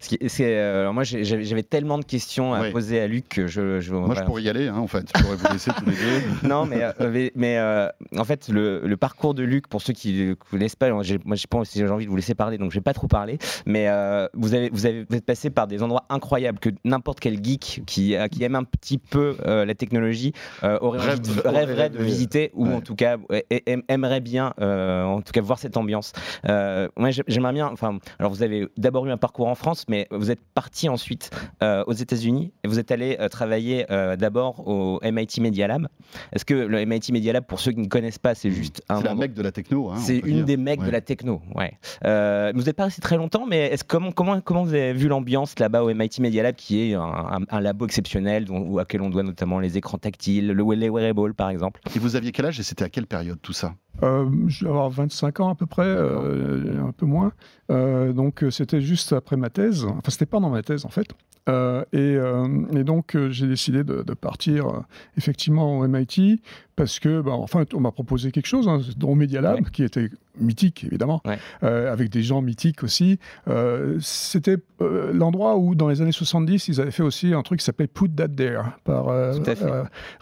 Speaker 3: Ce qui- c'est, euh, alors moi, j'avais tellement de questions à
Speaker 2: Ouais.
Speaker 3: poser à Luc que je. je
Speaker 2: Moi, je pourrais y aller, hein, en fait. Je pourrais vous laisser tous les deux.
Speaker 3: non, mais, euh, mais, mais, euh, en fait, le, le parcours de Luc, pour ceux qui ne connaissent pas, moi, j'ai- moi, j'ai envie de vous laisser parler, donc je vais pas trop parler. Mais euh, vous, avez, vous, avez, vous êtes passé par des endroits incroyables que n'importe quel geek qui, qui aime un petit peu euh, la technologie aurait
Speaker 2: Rêve
Speaker 3: de- rêverait de visiter ou en tout cas aim- aimerait bien, en tout cas, voir cette ambiance. Moi, j'ai- j'aimerais bien. Enfin, alors, vous avez d'abord eu un parcours en France, mais vous êtes parti ensuite euh, aux États-Unis et vous êtes allé euh, travailler euh, d'abord au MIT Media Lab. Est-ce que le MIT Media Lab, pour ceux qui ne connaissent pas, c'est juste un
Speaker 2: C'est la mec de la techno. hein,
Speaker 3: c'est une
Speaker 2: dire.
Speaker 3: des mecs
Speaker 2: Ouais.
Speaker 3: de la techno, ouais. Euh, vous n'êtes pas resté très longtemps, mais est-ce comment comment comment vous avez vu l'ambiance là-bas au MIT Media Lab, qui est un, un- un labo exceptionnel, dont, à quel on doit notamment les écrans tactiles, le les wearables par exemple?
Speaker 2: Et vous aviez quel âge et c'était à quelle période tout ça?
Speaker 5: Euh, je vais avoir 25 ans à peu près, euh, un peu moins. Euh, donc euh, c'était juste après ma thèse. Enfin, c'était pas dans ma thèse en fait. Euh, et, donc j'ai décidé de, de partir effectivement au MIT parce que, bah, enfin, on m'a proposé quelque chose hein, dans Media Lab
Speaker 3: Ouais.
Speaker 5: qui était mythique évidemment,
Speaker 3: Ouais.
Speaker 5: euh, avec des gens mythiques aussi. Euh, c'était euh, l'endroit où dans les années 70 ils avaient fait aussi un truc qui s'appelait Put That There par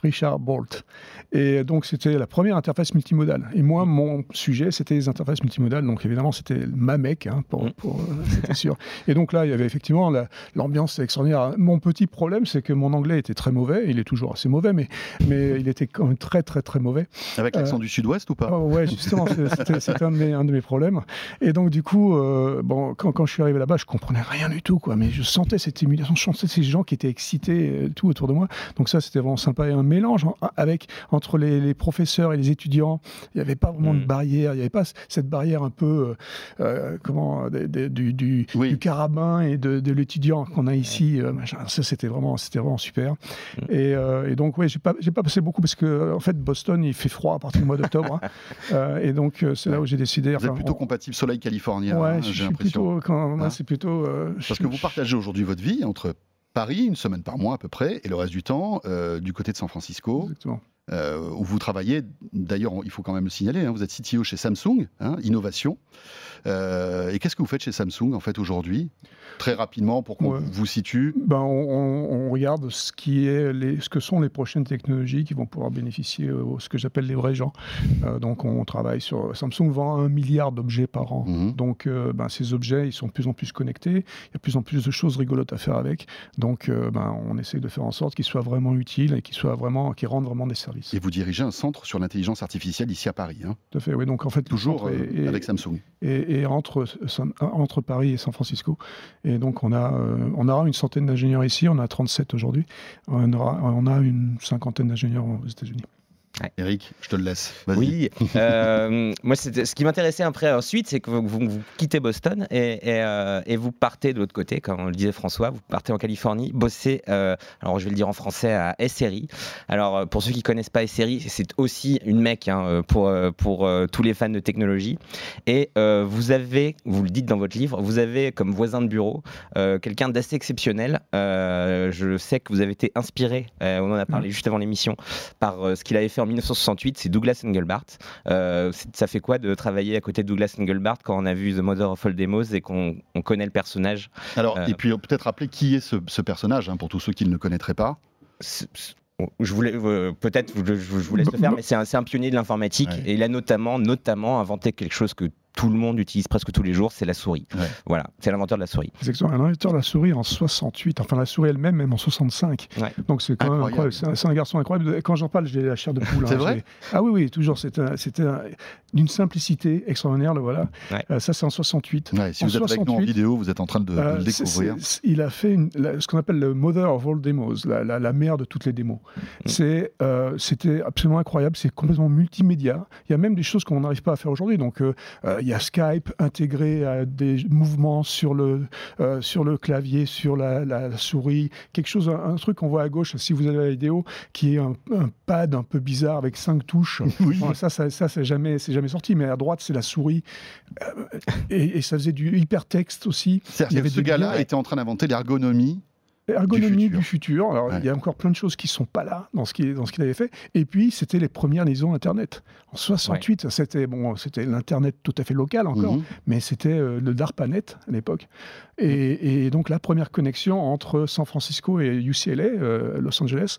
Speaker 5: Richard Bolt. Et donc, c'était la première interface multimodale. Et moi, mon sujet, c'était les interfaces multimodales. Donc, évidemment, c'était ma mec, hein, pour,
Speaker 3: Mm.
Speaker 5: pour, c'était sûr. Et donc là, il y avait effectivement la- l'ambiance extraordinaire. Mon petit problème, c'est que mon anglais était très mauvais. Il est toujours assez mauvais, mais, mais il était quand même très, très, très mauvais.
Speaker 2: Avec l'accent du sud-ouest ou pas?
Speaker 5: Oh, ouais, justement, c'était un, de mes- un de mes problèmes. Et donc, du coup, euh, bon, quand, quand je suis arrivé là-bas, je comprenais rien du tout, quoi. Mais je sentais cette émulation, je sentais ces gens qui étaient excités, euh, tout autour de moi. Donc ça, c'était vraiment sympa. Et un mélange en- avec entre les, les professeurs et les étudiants. Il n'y avait pas vraiment
Speaker 3: Mm.
Speaker 5: de barrière. Il n'y avait pas cette barrière un peu, euh, euh, comment, du, du,
Speaker 2: Oui.
Speaker 5: du carabin et de, de l'étudiant qu'on a ici. euh, machin. Ça, c'était vraiment, c'était vraiment super.
Speaker 3: Mm.
Speaker 5: Et, euh, et donc, oui, j'ai pas, j'ai pas passé beaucoup parce que, en fait, Boston, il fait froid à partir du mois d'octobre. hein. Euh, et donc, euh, c'est là où j'ai décidé.
Speaker 2: Vous êtes plutôt
Speaker 5: on-
Speaker 2: compatible soleil californien,
Speaker 5: Ouais,
Speaker 2: hein, j'ai l'impression. Hein
Speaker 5: c'est plutôt. euh, je-
Speaker 2: Parce que vous partagez aujourd'hui votre vie entre Paris, une semaine par mois à peu près, et le reste du temps euh, du côté de San Francisco.
Speaker 5: Exactement.
Speaker 2: euh, où vous travaillez. D'ailleurs, il faut quand même le signaler, hein, vous êtes CTO chez Samsung, hein, innovation. Euh, et qu'est-ce que vous faites chez Samsung en fait aujourd'hui? Très rapidement, pour qu'on
Speaker 5: Ouais.
Speaker 2: vous situe.
Speaker 5: Ben, on, regarde ce, qui est les, ce que sont les prochaines technologies qui vont pouvoir bénéficier aux ce que j'appelle les vrais gens. Euh, donc on travaille sur... Samsung vend un milliard d'objets par an.
Speaker 2: Mhm.
Speaker 5: Donc euh, ben, ces objets, ils sont de plus en plus connectés. Il y a de plus en plus de choses rigolotes à faire avec. Donc euh, ben, on essaie de faire en sorte qu'ils soient vraiment utiles et qu'ils soient vraiment, qu'ils rendent vraiment des services.
Speaker 2: Et vous dirigez un centre sur l'intelligence artificielle ici à Paris, hein,
Speaker 5: Tout à fait. Oui, donc en fait
Speaker 2: toujours
Speaker 5: centre
Speaker 2: euh, avec Samsung.
Speaker 5: et, et entre, entre Paris et San Francisco. Et donc, on, a, euh, on aura une centaine d'ingénieurs ici, on a 37 aujourd'hui. On, aura, on a une cinquantaine d'ingénieurs aux États-Unis.
Speaker 2: Eric, je te le laisse.
Speaker 3: Oui, euh, moi ce qui m'intéressait après ensuite, c'est que vous, quittez Boston et, et, euh, et vous partez de l'autre côté, comme le disait François, vous partez en Californie, bosser, euh, alors je vais le dire en français, à SRI. Alors pour ceux qui connaissent pas SRI, c'est aussi une mec hein, pour, pour tous les fans de technologie. Et vous avez, vous le dites dans votre livre, vous avez comme voisin de bureau quelqu'un d'assez exceptionnel. Je sais que vous avez été inspiré, on en a parlé juste avant l'émission, par ce qu'il avait fait en 1968, c'est Douglas Engelbart. Euh, ça fait quoi de travailler à côté de Douglas Engelbart quand on a vu The Mother of All Demos et qu'on on connaît le personnage
Speaker 2: Alors,
Speaker 3: Euh,
Speaker 2: et puis peut-être rappeler qui est ce, ce personnage, hein, pour tous ceux qui ne le connaîtraient pas.
Speaker 3: Je voulais euh, peut-être je, je- vous laisse le faire, mais c'est un, un pionnier de l'informatique
Speaker 2: Ouais.
Speaker 3: et il a notamment notamment inventé quelque chose que tout le monde utilise presque tous les jours, c'est la souris.
Speaker 2: Ouais.
Speaker 3: Voilà, c'est l'inventeur de la souris.
Speaker 5: Exactement. Un inventeur de la souris en 68, enfin la souris elle-même, même en 65.
Speaker 3: Ouais.
Speaker 5: Donc c'est quand même
Speaker 2: Incroyable.
Speaker 5: C'est un, c'est un garçon incroyable. Quand j'en parle, j'ai la chair de poule.
Speaker 2: C'est
Speaker 5: hein.
Speaker 2: vrai
Speaker 5: Ah oui, oui, toujours. C'était un- c'était un- d'une simplicité extraordinaire, le voilà.
Speaker 3: Ouais.
Speaker 5: Euh, ça, c'est en 68.
Speaker 2: Ouais, si
Speaker 5: En
Speaker 2: vous êtes avec nous en
Speaker 5: 68,
Speaker 2: vidéo, vous êtes en train de, de
Speaker 5: Euh,
Speaker 2: le découvrir.
Speaker 5: il a fait une- la- ce qu'on appelle le mother of all demos, la, la- la mère de toutes les démos.
Speaker 3: Mm.
Speaker 5: C'est, euh, C'était absolument incroyable, c'est complètement multimédia. Il y a même des choses qu'on n'arrive pas à faire aujourd'hui. Donc il y a Skype intégré à des mouvements sur le, euh, sur le clavier, sur la, la souris, quelque chose, un, un truc qu'on voit à gauche, si vous avez la vidéo, qui est un, un pad un peu bizarre avec cinq touches.
Speaker 2: Oui.
Speaker 5: Bon, ça, ça, ça c'est jamais, jamais sorti. Mais à droite, c'est la souris. Euh, et, et ça faisait du hypertexte aussi. Il y avait
Speaker 2: ce gars-là était en train d'inventer l'ergonomie.
Speaker 5: Ergonomie
Speaker 2: Du
Speaker 5: du
Speaker 2: futur.
Speaker 5: Alors,
Speaker 2: Ouais.
Speaker 5: il y a encore plein de choses qui sont pas là dans ce qu'il qu'il avait fait. Et puis, c'était les premières liaisons Internet. En 68, c'était bon, c'était l'Internet tout à fait local encore,
Speaker 2: Mhm.
Speaker 5: mais c'était euh, le DARPANET à l'époque. Et, et donc, la première connexion entre San Francisco et UCLA, euh, Los Angeles,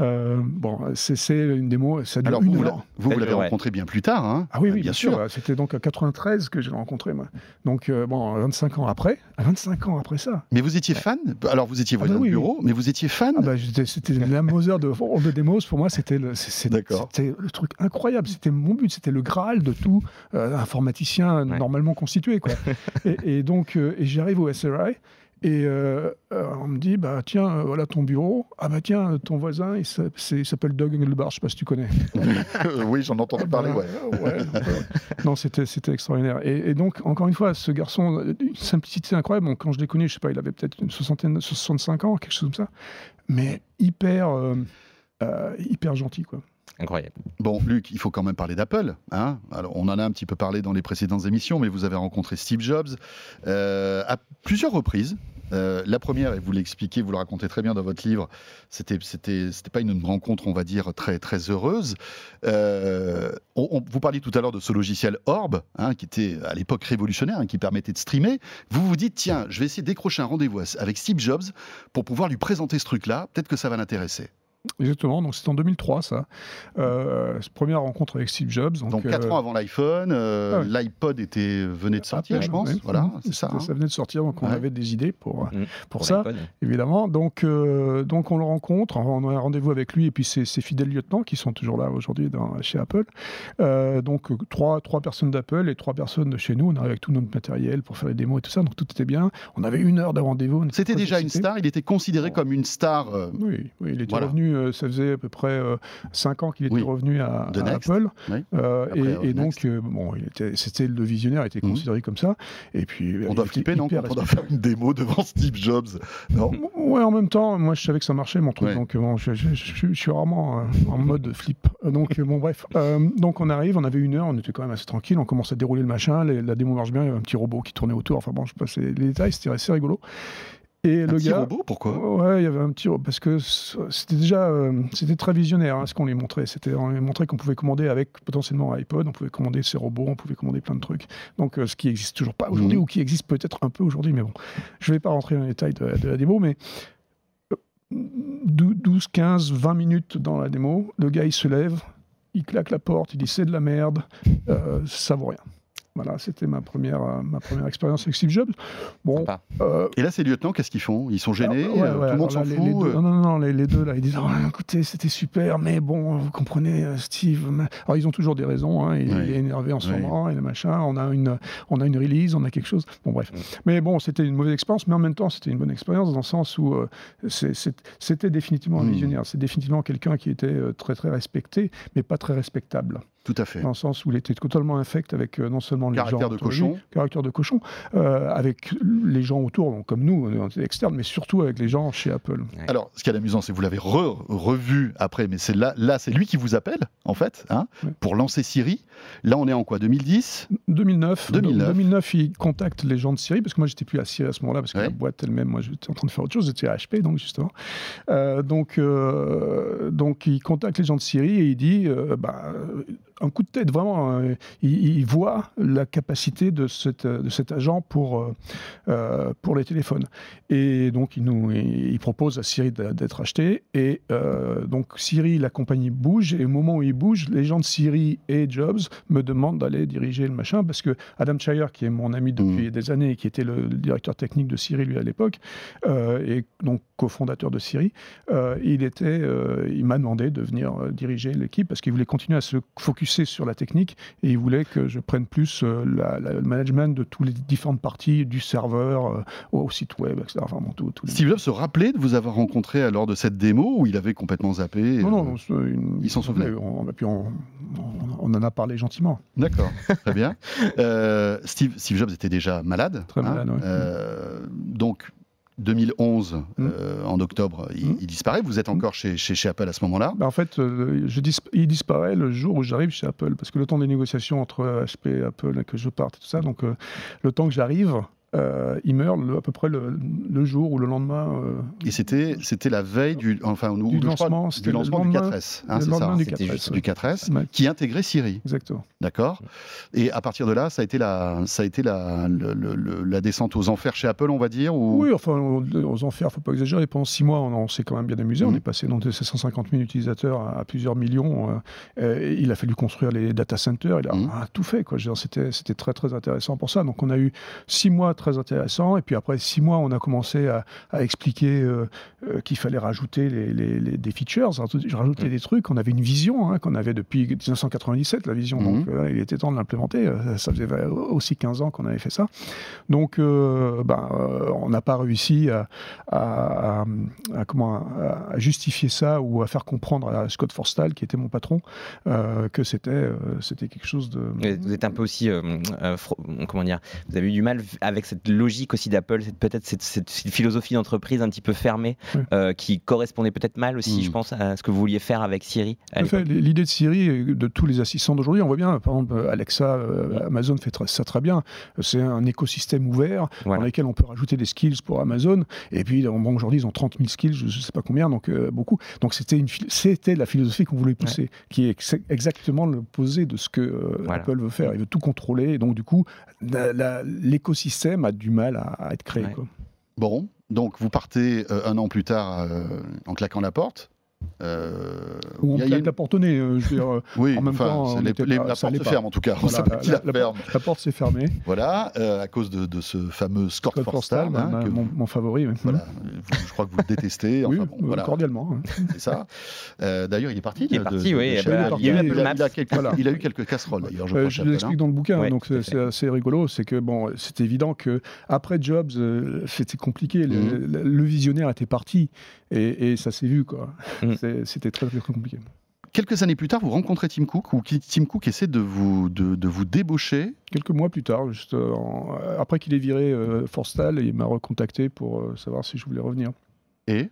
Speaker 5: euh, bon, c'est une démo, ça dure
Speaker 2: Alors,
Speaker 5: une
Speaker 2: vous,
Speaker 5: heure.
Speaker 2: vous, vous l'avez
Speaker 3: Ouais.
Speaker 2: rencontré bien plus tard. Hein
Speaker 5: Ah oui, oui, bien, sûr. C'était donc à 93 que je l'ai rencontré, moi. Donc, euh, bon, 25 ans après, 25 ans après ça.
Speaker 2: Mais vous étiez fan? Alors, vous étiez
Speaker 5: Ah bah
Speaker 2: voisin
Speaker 5: oui,
Speaker 2: de bureau, mais vous étiez fan?
Speaker 5: Ah bah, c'était la Mother de de Demos. Pour moi, c'était le, truc incroyable. C'était mon but. C'était le Graal de tout euh, informaticien
Speaker 3: Ouais.
Speaker 5: normalement constitué. Quoi. et, et donc, euh, j'arrive au Et euh, euh, on me dit, bah tiens, euh, voilà ton bureau. Ah bah tiens, ton voisin, il s'appelle Doug Engelbart, je sais pas si tu connais.
Speaker 2: Oui, j'en ai entendu parler, ouais.
Speaker 5: Euh, ouais, non, c'était, extraordinaire. Et, et donc, encore une fois, ce garçon, une simplicité incroyable. Bon, quand je l'ai connu, je sais pas, il avait peut-être une soixantaine, 65 ans, quelque chose comme ça. Mais hyper, euh, euh, hyper gentil, quoi.
Speaker 3: Incroyable.
Speaker 2: Bon, Luc, il faut quand même parler d'Apple. Hein Alors, on en a un petit peu parlé dans les précédentes émissions, mais vous avez rencontré Steve Jobs euh, à plusieurs reprises. Euh, la première, et vous l'expliquez, vous le racontez très bien dans votre livre, c'était pas une rencontre, on va dire très très heureuse. Euh, vous parliez tout à l'heure de ce logiciel Orb, hein, qui était à l'époque révolutionnaire, hein, qui permettait de streamer. Vous vous dites tiens, je vais essayer de décrocher un rendez-vous avec Steve Jobs pour pouvoir lui présenter ce truc-là. Peut-être que ça va l'intéresser.
Speaker 5: Exactement. Donc, c'était en 2003, ça. Euh, première rencontre avec Steve Jobs. Donc,
Speaker 2: Donc 4
Speaker 5: euh,
Speaker 2: ans avant l'iPhone, euh,
Speaker 5: ah ouais.
Speaker 2: l'iPod était venait de sortir,
Speaker 5: à
Speaker 2: je pense. Voilà, c'est ça. Hein.
Speaker 5: Ça venait de sortir, donc on
Speaker 2: Ouais.
Speaker 5: avait des idées pour,
Speaker 3: Mhm.
Speaker 5: pour ça. Évidemment, donc, euh, donc on le rencontre, on a un rendez-vous avec lui et puis ses, ses fidèles lieutenants qui sont toujours là aujourd'hui dans- chez Apple. Euh, donc trois, trois personnes d'Apple et trois personnes de chez nous. On arrive avec tout notre matériel pour faire les démos et tout ça, donc tout était bien. On avait une heure de rendez-vous.
Speaker 2: C'était déjà une star, il était considéré comme une star. euh,
Speaker 5: Oui, oui, il était
Speaker 2: Voilà.
Speaker 5: revenu, euh, ça faisait à peu près 5 ans qu'il était
Speaker 2: Oui.
Speaker 5: revenu à. Apple.
Speaker 2: Oui.
Speaker 5: Euh,
Speaker 2: Après,
Speaker 5: et,
Speaker 2: euh,
Speaker 5: donc, euh, bon, c'était le visionnaire, il était
Speaker 2: Mhm.
Speaker 5: considéré comme ça. Et puis,
Speaker 2: on doit flipper, non on doit faire une démo devant Steve Jobs. Non
Speaker 5: Ouais, en même temps, moi je savais que ça marchait mon truc,
Speaker 2: Ouais.
Speaker 5: donc euh, bon, je, je- je- je suis rarement euh, en mode flip. Euh, Donc euh, bon, bref. Euh, donc on arrive, on avait une heure, on était quand même assez tranquille, on commence à dérouler le machin, les- la démo marche bien, il y avait un petit robot qui tournait autour, enfin bon, je passe les détails, c'était assez rigolo. Et
Speaker 2: Un
Speaker 5: le
Speaker 2: petit
Speaker 5: gars,
Speaker 2: robot, pourquoi?
Speaker 5: Ouais, il y avait un petit robot parce que c'était déjà euh, c'était très visionnaire hein, ce qu'on lui montrait. C'était on lui montrait qu'on pouvait commander avec potentiellement un iPod, on pouvait commander ses robots, on pouvait commander plein de trucs. Donc euh, ce qui existe toujours pas aujourd'hui
Speaker 2: Mhm.
Speaker 5: ou qui existe peut-être un peu aujourd'hui, mais bon, je vais pas rentrer dans les détails de, de la démo, mais euh, 12, 15, 20 minutes dans la démo, le gars il se lève, il claque la porte, il dit c'est de la merde, euh, ça vaut rien. Voilà, c'était ma première, euh, ma première expérience avec Steve Jobs. Bon, euh,
Speaker 2: Et là, ces lieutenants, qu'est-ce qu'ils font? Ils sont gênés
Speaker 5: alors, ouais,
Speaker 2: euh,
Speaker 5: ouais,
Speaker 2: Tout le monde s'en fout
Speaker 5: les- les deux-
Speaker 2: euh,
Speaker 5: non, non, non, les, les deux, là, ils disent Ah, écoutez, c'était super, mais bon, vous comprenez, Steve. mais- Alors, ils ont toujours des raisons. hein, il,
Speaker 2: Oui.
Speaker 5: il est énervé en ce
Speaker 2: Oui.
Speaker 5: moment, et le machin. On a, une, on a une release, on a quelque chose. Bon, bref. Mais bon, c'était une mauvaise expérience, mais en même temps, c'était une bonne expérience dans le sens où euh, c'était définitivement un
Speaker 2: Mm.
Speaker 5: visionnaire. C'est définitivement quelqu'un qui était très, très respecté, mais pas très respectable
Speaker 2: Tout à fait.
Speaker 5: dans le sens où il était totalement infect avec euh, non seulement les
Speaker 2: Caractère
Speaker 5: gens
Speaker 2: de
Speaker 5: lui,
Speaker 2: cochon.
Speaker 5: caractère de cochon, euh, avec les gens autour, donc comme nous, on était externes, mais surtout avec les gens chez Apple.
Speaker 2: Alors, ce qui est amusant, c'est que vous l'avez re- revu après, mais c'est là, là c'est lui qui vous appelle, en fait, hein,
Speaker 5: Ouais.
Speaker 2: pour lancer Siri. Là, on est en quoi 2010
Speaker 5: 2009,
Speaker 2: 2009.
Speaker 5: 2009, il contacte les gens de Siri, parce que moi, j'étais plus à Siri à ce moment-là, parce que
Speaker 2: Ouais.
Speaker 5: la boîte elle-même, moi, j'étais en train de faire autre chose, j'étais à HP, donc, justement. Euh, donc, euh, donc, il contacte les gens de Siri et il dit, euh, bah, un coup de tête, vraiment, euh, il, il voit la capacité de, cette, de cet agent pour, euh, euh, pour les téléphones. Et donc, il, nous, il, propose à Siri d'être acheté. Et euh, donc, Siri, la compagnie bouge. Et au moment où il bouge, les gens de Siri et Jobs me demandent d'aller diriger le machin. Parce que Adam Shire, qui est mon ami depuis des années et qui était le, le directeur technique de Siri, lui, à l'époque, euh, et donc cofondateur de Siri, euh, il, était, euh, il m'a demandé de venir euh, diriger l'équipe parce qu'il voulait continuer à se sur la technique et il voulait que je prenne plus euh, la- la- le management de toutes les différentes parties, du serveur euh, au site web, etc. Enfin, bon, tout-
Speaker 2: Steve Jobs se rappelait de vous avoir rencontré lors de cette démo où il avait complètement zappé
Speaker 5: Non,
Speaker 2: euh,
Speaker 5: non, une-
Speaker 2: Ils s'en souvenaient.
Speaker 5: On, puis on, on- en a parlé gentiment.
Speaker 2: D'accord, très bien. Euh, Steve, Steve Jobs était déjà malade.
Speaker 5: Très malade, ouais.
Speaker 2: Euh, donc, 2011,
Speaker 5: Mm.
Speaker 2: euh, en octobre, il,
Speaker 5: Mm.
Speaker 2: il disparaît. Vous êtes encore chez, chez, chez Apple à ce moment-là?
Speaker 5: Bah, en fait, euh, je dis- il disparaît le jour où j'arrive chez Apple, parce que le temps des négociations entre HP et Apple, que je parte et tout ça, donc euh, le temps que j'arrive, euh, il meurt le- à peu près le, le jour ou le lendemain. euh,
Speaker 2: Et c'était, c'était la veille du, enfin,
Speaker 5: Du lancement,
Speaker 2: du, lancement du
Speaker 5: lendemain-
Speaker 2: 4S. hein, c'est ça
Speaker 5: du
Speaker 3: C'était
Speaker 5: 4S,
Speaker 3: juste
Speaker 5: ouais.
Speaker 2: du 4S,
Speaker 5: Ouais,
Speaker 2: qui intégrait Siri.
Speaker 5: Exactement.
Speaker 2: D'accord Et à partir de là, ça a été la, ça a été la, le- la descente aux enfers chez Apple, on va dire ou...
Speaker 5: Oui, enfin, aux enfers, faut pas exagérer. Pendant six mois, on, on s'est quand même bien amusé. On
Speaker 2: Mhm.
Speaker 5: est passé donc, de 750 000 utilisateurs à, à plusieurs millions. euh, et il a fallu construire les data centers. Il a, a tout fait. quoi. C'était c'était très, très intéressant pour ça. Donc, on a eu six mois très intéressants. Et puis après six mois, on a commencé à, à expliquer euh, euh, qu'il fallait rajouter les, les- les- des features, rajouter rajouter
Speaker 2: Mhm.
Speaker 5: des trucs. On avait une vision hein, qu'on avait depuis 1997, la vision. Donc,
Speaker 2: Mhm.
Speaker 5: euh, il était temps de l'implémenter. Ça faisait aussi 15 ans qu'on avait fait ça. Donc, ben, on n'a pas réussi à, à- à- comment, justifier ça ou à faire comprendre à Scott Forstall, qui était mon patron, que c'était c'était quelque chose de.
Speaker 3: Vous êtes- un peu aussi, comment dire, vous avez eu du mal avec cette logique aussi d'Apple, cette- peut-être cette, cette philosophie d'entreprise un petit peu fermée, euh, qui correspondait peut-être mal aussi,
Speaker 2: Mm.
Speaker 3: je pense, à ce que vous vouliez faire avec Siri.
Speaker 5: L'idée de Siri, et de tous les assistants d'aujourd'hui, on voit bien, par exemple, Alexa, euh, Amazon fait ça très bien. C'est un écosystème ouvert
Speaker 3: Voilà.
Speaker 5: dans lequel on peut rajouter des skills pour Amazon. Et puis, bon, aujourd'hui, ils ont 30 000 skills, je ne sais pas combien, donc euh, beaucoup. Donc, c'était la philosophie qu'on voulait pousser, qui est ex- exactement l'opposé de ce que euh,
Speaker 3: Voilà.
Speaker 5: Apple veut faire. Il veut tout contrôler. Et donc, du coup, la- a du mal à, à être créé.
Speaker 3: Ouais.
Speaker 5: quoi.
Speaker 2: Bon, donc vous partez euh, un an plus tard euh, en claquant la porte. Euh,
Speaker 5: Ou on
Speaker 2: il y a- y a une-
Speaker 5: la porte au nez. euh, je veux dire, euh,
Speaker 2: Oui,
Speaker 5: en même
Speaker 2: enfin,
Speaker 5: temps,
Speaker 2: les- les-
Speaker 5: pas-
Speaker 2: la porte se
Speaker 5: pas.
Speaker 2: ferme en tout cas.
Speaker 5: Voilà, la,
Speaker 2: la,
Speaker 5: la- la
Speaker 2: ferme.
Speaker 5: porte, la porte s'est fermée.
Speaker 2: Voilà, euh, à cause de, de ce fameux Scott
Speaker 5: Scott
Speaker 2: hein,
Speaker 5: mon, mon favori. oui.
Speaker 2: voilà, vous- je crois que vous le détestez.
Speaker 5: Oui,
Speaker 2: Enfin, bon, voilà,
Speaker 5: cordialement. hein.
Speaker 2: c'est ça. Euh, D'ailleurs, il est parti.
Speaker 3: Il est
Speaker 2: de-
Speaker 3: parti,
Speaker 2: de-
Speaker 3: oui, il a-
Speaker 5: eu
Speaker 2: quelques, casseroles d'ailleurs. Je
Speaker 5: l'explique
Speaker 2: hein.
Speaker 5: dans le bouquin,
Speaker 3: Ouais,
Speaker 5: donc c'est assez rigolo. C'est que bon, c'est évident que après Jobs, c'était compliqué. Le- le visionnaire était parti et, et ça s'est vu quoi. C'est- C'était très, très compliqué.
Speaker 2: Quelques années plus tard, vous rencontrez Tim Cook ou Tim Cook essaie de vous, de, de vous débaucher.
Speaker 5: Quelques mois plus tard, juste euh, en- après qu'il ait viré euh, Forstall, il m'a recontacté pour euh, savoir si je voulais revenir.
Speaker 2: Et?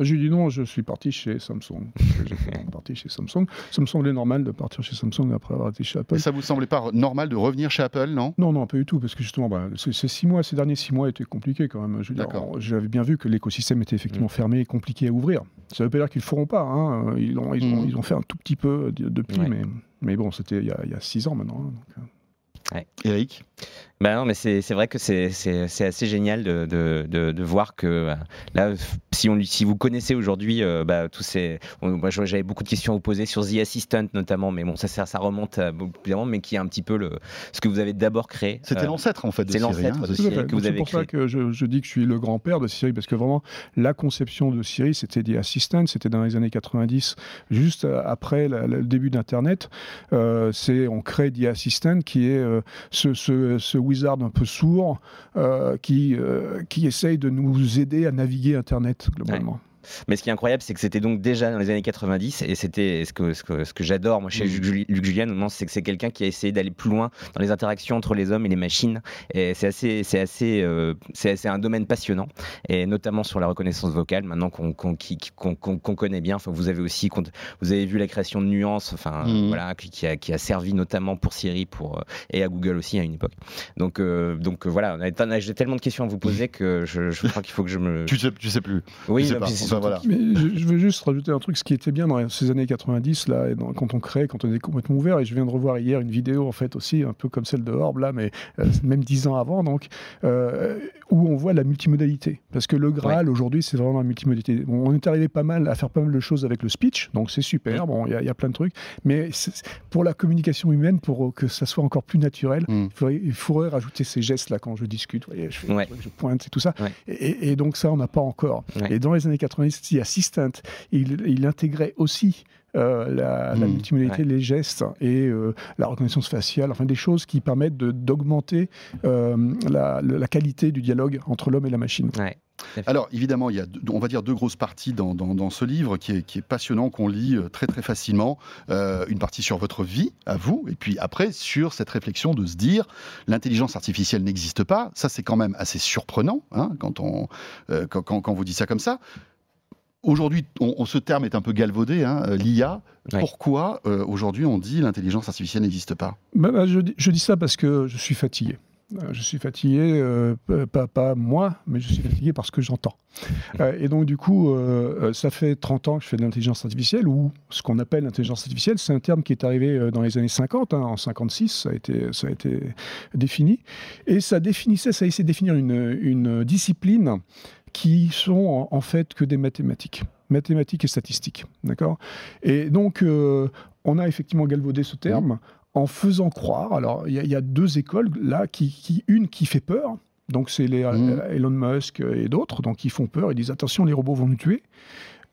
Speaker 5: J'ai dit non, je suis parti chez Samsung. J'ai parti chez Samsung. Ça me semblait normal de partir chez Samsung après avoir été chez Apple.
Speaker 2: Et ça vous semblait pas normal de revenir chez Apple, non?
Speaker 5: Non, non, pas du tout, parce que justement, bah, ces, ces six mois, ces derniers six mois étaient compliqués quand même. Je J'avais bien vu que l'écosystème était effectivement fermé et compliqué à ouvrir. Ça veut pas dire qu'ils le feront pas. hein. Ils, ont, ils, ont, ils ont fait un tout petit peu de- depuis,
Speaker 3: Ouais.
Speaker 5: mais, mais bon, c'était il, y a- il y a six ans maintenant. hein, donc, euh.
Speaker 2: Eric?
Speaker 3: Bah non, mais c'est c'est vrai que c'est c'est- c'est assez génial de, de, de, de voir que euh, là, si, on, si vous connaissez aujourd'hui euh, bah, tous ces. on- moi, j'avais beaucoup de questions à vous poser sur The Assistant notamment, mais bon, ça, ça, ça remonte à mais qui est un petit peu le, ce que vous avez d'abord créé.
Speaker 2: C'était
Speaker 3: Euh,
Speaker 2: l'ancêtre en fait de
Speaker 3: c'est
Speaker 2: Siri.
Speaker 3: l'ancêtre
Speaker 2: hein, The
Speaker 5: fait.
Speaker 3: que vous
Speaker 5: C'est
Speaker 3: avez
Speaker 5: pour ça
Speaker 3: créé.
Speaker 5: que je, je dis que je suis le grand-père de Siri, parce que vraiment, la conception de Siri, c'était des Assistant, c'était dans les années 90, juste après la- la- le début d'Internet. Euh, c'est on crée The Assistant, qui est ce, ce- ce wizard un peu sourd euh, qui, euh, qui essaye de nous aider à naviguer Internet, globalement.
Speaker 3: Mais ce qui est incroyable, c'est que c'était donc déjà dans les années 90, et c'était ce que, ce que, ce que j'adore, moi, chez
Speaker 2: Mhm.
Speaker 3: Luc Luc Julian, vraiment, c'est que c'est quelqu'un qui a essayé d'aller plus loin dans les interactions entre les hommes et les machines. Et c'est assez, c'est assez, euh, c'est un domaine passionnant, et notamment sur la reconnaissance vocale, maintenant qu'on qu'on- qu'on- qu'on connaît bien. Enfin, vous avez aussi, vous avez vu la création de nuances, enfin,
Speaker 2: Mhm.
Speaker 3: voilà, qui, a, qui a servi notamment pour Siri, pour euh, et à Google aussi à une époque. Donc, euh, donc euh, voilà, j'ai tellement de questions à vous poser que je, je crois qu'il faut que je me.
Speaker 2: Tu sais, tu sais plus.
Speaker 3: Oui,
Speaker 2: je sais
Speaker 3: non,
Speaker 2: pas. Enfin, voilà.
Speaker 5: Mais je, je veux juste rajouter un truc, ce qui était bien dans ces années 90, là, et dans- quand on crée, quand on est complètement ouvert, et je viens de revoir hier une vidéo, en fait, aussi, un peu comme celle de Orb, là, mais euh, même dix ans avant, donc, euh, où on voit la multimodalité. Parce que le Graal, aujourd'hui, c'est vraiment la multimodalité. Bon, on est arrivé pas mal à faire pas mal de choses avec le speech, donc c'est super, bon, il y, a- il y a plein de trucs, mais pour la communication humaine, pour que ça soit encore plus naturel,
Speaker 2: Mm.
Speaker 5: il, faudrait, il faudrait rajouter ces gestes-là quand je discute, voyez, je, fais des
Speaker 3: Ouais.
Speaker 5: trucs, je pointe et tout ça. Et, et donc ça, on n'a pas encore. Et dans les années 90, Assistant, il, il intégrait aussi euh, la, la
Speaker 2: Mm.
Speaker 5: multimodalité, les gestes et euh, la reconnaissance faciale, enfin des choses qui permettent d'augmenter euh, la, qualité du dialogue entre l'homme et la machine.
Speaker 3: Ouais.
Speaker 2: Alors évidemment, il y a, deux- on va dire, deux grosses parties dans, dans- dans ce livre qui est, qui est passionnant, qu'on lit très très facilement. Euh, une partie sur votre vie, à vous, et puis après sur cette réflexion de se dire, l'intelligence artificielle n'existe pas. Ça, c'est quand même assez surprenant hein, quand, on, euh, quand, quand- quand vous dites ça comme ça. Aujourd'hui, on, on- ce terme est un peu galvaudé, hein, euh, l'IA.
Speaker 3: Ouais.
Speaker 2: Pourquoi euh, aujourd'hui on dit l'intelligence artificielle n'existe pas?
Speaker 5: Bah, bah, je, dis- je dis ça parce que je suis fatigué. Euh, Je suis fatigué, euh, pas, pas moi, mais je suis fatigué parce que j'entends. Euh, et donc, du coup, euh, ça fait 30 ans que je fais de l'intelligence artificielle, ou ce qu'on appelle l'intelligence artificielle. C'est un terme qui est arrivé dans les années 50, hein, en 56, ça a, été, ça a été défini. Et ça définissait, ça essayait de définir une, une discipline qui sont en, fait que des mathématiques. Mathématiques et statistiques. D'accord? Et donc, euh, on a effectivement galvaudé ce terme en faisant croire. Alors, il y, a- il y a deux écoles là, qui, qui- une qui fait peur. Donc, c'est les
Speaker 2: Mhm.
Speaker 5: euh, Elon Musk et d'autres, donc qui font peur. Ils disent attention, les robots vont nous tuer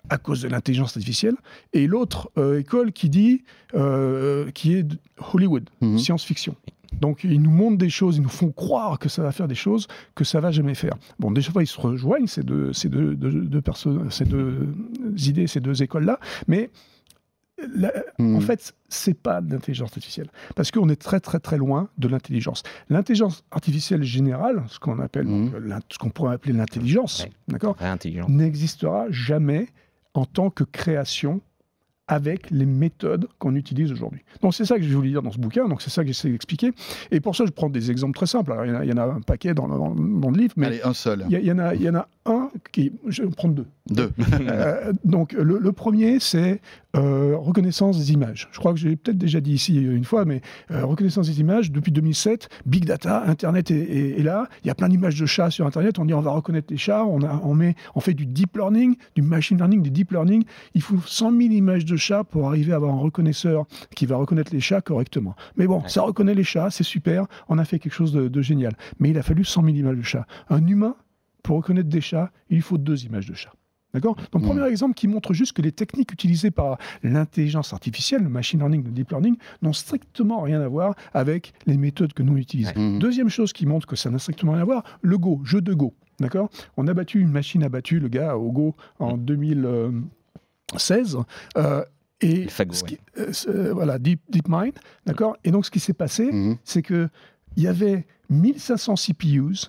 Speaker 5: à cause de l'intelligence artificielle. Et l'autre euh, école qui dit, euh, qui est Hollywood,
Speaker 2: Mhm.
Speaker 5: science-fiction. Donc, ils nous montrent des choses, ils nous font croire que ça va faire des choses que ça va jamais faire. Bon, déjà, ils se rejoignent, ces deux, ces deux, deux- deux personnes, ces deux idées, ces deux écoles-là, mais la-
Speaker 2: Mhm.
Speaker 5: en fait, c'est pas de l'intelligence artificielle. Parce qu'on est très, très, très loin de l'intelligence. L'intelligence artificielle générale, ce qu'on appelle, donc, l'in- ce qu'on pourrait appeler l'intelligence,
Speaker 3: Ouais.
Speaker 5: d'accord, n'existera jamais en tant que création avec les méthodes qu'on utilise aujourd'hui. Donc c'est ça que je voulais dire dans ce bouquin, donc c'est ça que j'essaie d'expliquer. Et pour ça, je prends des exemples très simples. Alors, il, y en a, il y en a un paquet dans, le livre, mais
Speaker 2: Allez, un seul.
Speaker 5: il y, a- il y en a, il y en a un qui... Je vais en prendre deux.
Speaker 2: Deux.
Speaker 5: Euh, donc le, le premier, c'est euh, reconnaissance des images. Je crois que j'ai peut-être déjà dit ici une fois, mais euh, reconnaissance des images, depuis 2007, Big Data, Internet est, est- est là. Il y a plein d'images de chats sur Internet. On dit on va reconnaître les chats. On, a, on, met, on fait du deep learning, du machine learning, du deep learning. Il faut 100 000 images de chats pour arriver à avoir un reconnaisseur qui va reconnaître les chats correctement. Mais bon,
Speaker 3: Ouais.
Speaker 5: ça reconnaît les chats, c'est super. On a fait quelque chose de, de génial. Mais il a fallu 100 000 images de chats. Un humain, pour reconnaître des chats, il faut deux images de chats. D'accord? Donc,
Speaker 2: Mm.
Speaker 5: premier exemple qui montre juste que les techniques utilisées par l'intelligence artificielle, le machine learning, le deep learning, n'ont strictement rien à voir avec les méthodes que nous utilisons.
Speaker 2: Mhm.
Speaker 5: Deuxième chose qui montre que ça n'a strictement rien à voir, le Go, jeu de Go. D'accord? On a battu une machine, a battu le gars au Go en 2016. euh, et ce qui- euh, ce- voilà, Deep, DeepMind, d'accord? Et donc, ce qui s'est passé,
Speaker 2: Mhm.
Speaker 5: c'est que il y avait 1500 CPUs,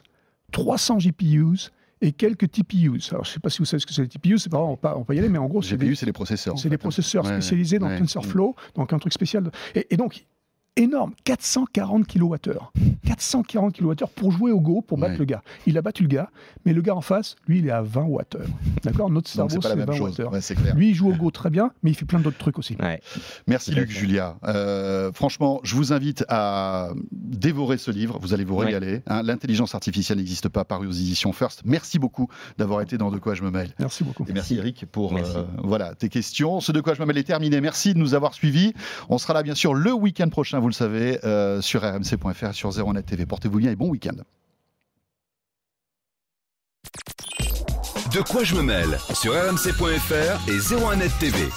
Speaker 5: 300 GPUs et quelques TPUs. Alors, je ne sais pas si vous savez ce que c'est les TPUs, c'est pas grave, on peut, on peut y aller, mais en gros, c'est
Speaker 2: GPU,
Speaker 5: des,
Speaker 2: c'est les processeurs.
Speaker 5: c'est des
Speaker 2: fait.
Speaker 5: processeurs spécialisés dans. TensorFlow, donc un truc spécial. et donc, énorme, 440 kWh. 440 kWh pour jouer au Go, pour battre
Speaker 2: Ouais.
Speaker 5: le gars. Il a battu le gars, mais le gars en face, lui, il est à 20 Wh. D'accord Notre cerveau,
Speaker 2: c'est pas la
Speaker 5: c'est
Speaker 2: même
Speaker 5: 20
Speaker 2: chose.
Speaker 5: Wh.
Speaker 2: Ouais.
Speaker 5: Lui, il joue au Go très bien, mais il fait plein d'autres trucs aussi.
Speaker 3: Ouais.
Speaker 2: Merci Luc. Julia. Euh, franchement, je vous invite à dévorer ce livre. Vous allez vous
Speaker 3: Ouais.
Speaker 2: régaler. hein. L'intelligence artificielle n'existe pas, paru aux éditions First. Merci beaucoup d'avoir été dans De quoi je me mêle.
Speaker 5: Merci beaucoup.
Speaker 2: Et merci Eric pour
Speaker 3: Merci.
Speaker 2: euh, voilà, tes questions. Ce de quoi je me mêle est terminé. Merci de nous avoir suivis. On sera là bien sûr le week-end prochain, vous le savez, euh, sur rmc.fr sur 01net TV. Portez-vous bien et bon week-end.
Speaker 1: De quoi je me mêle? Sur rmc.fr et 01net TV.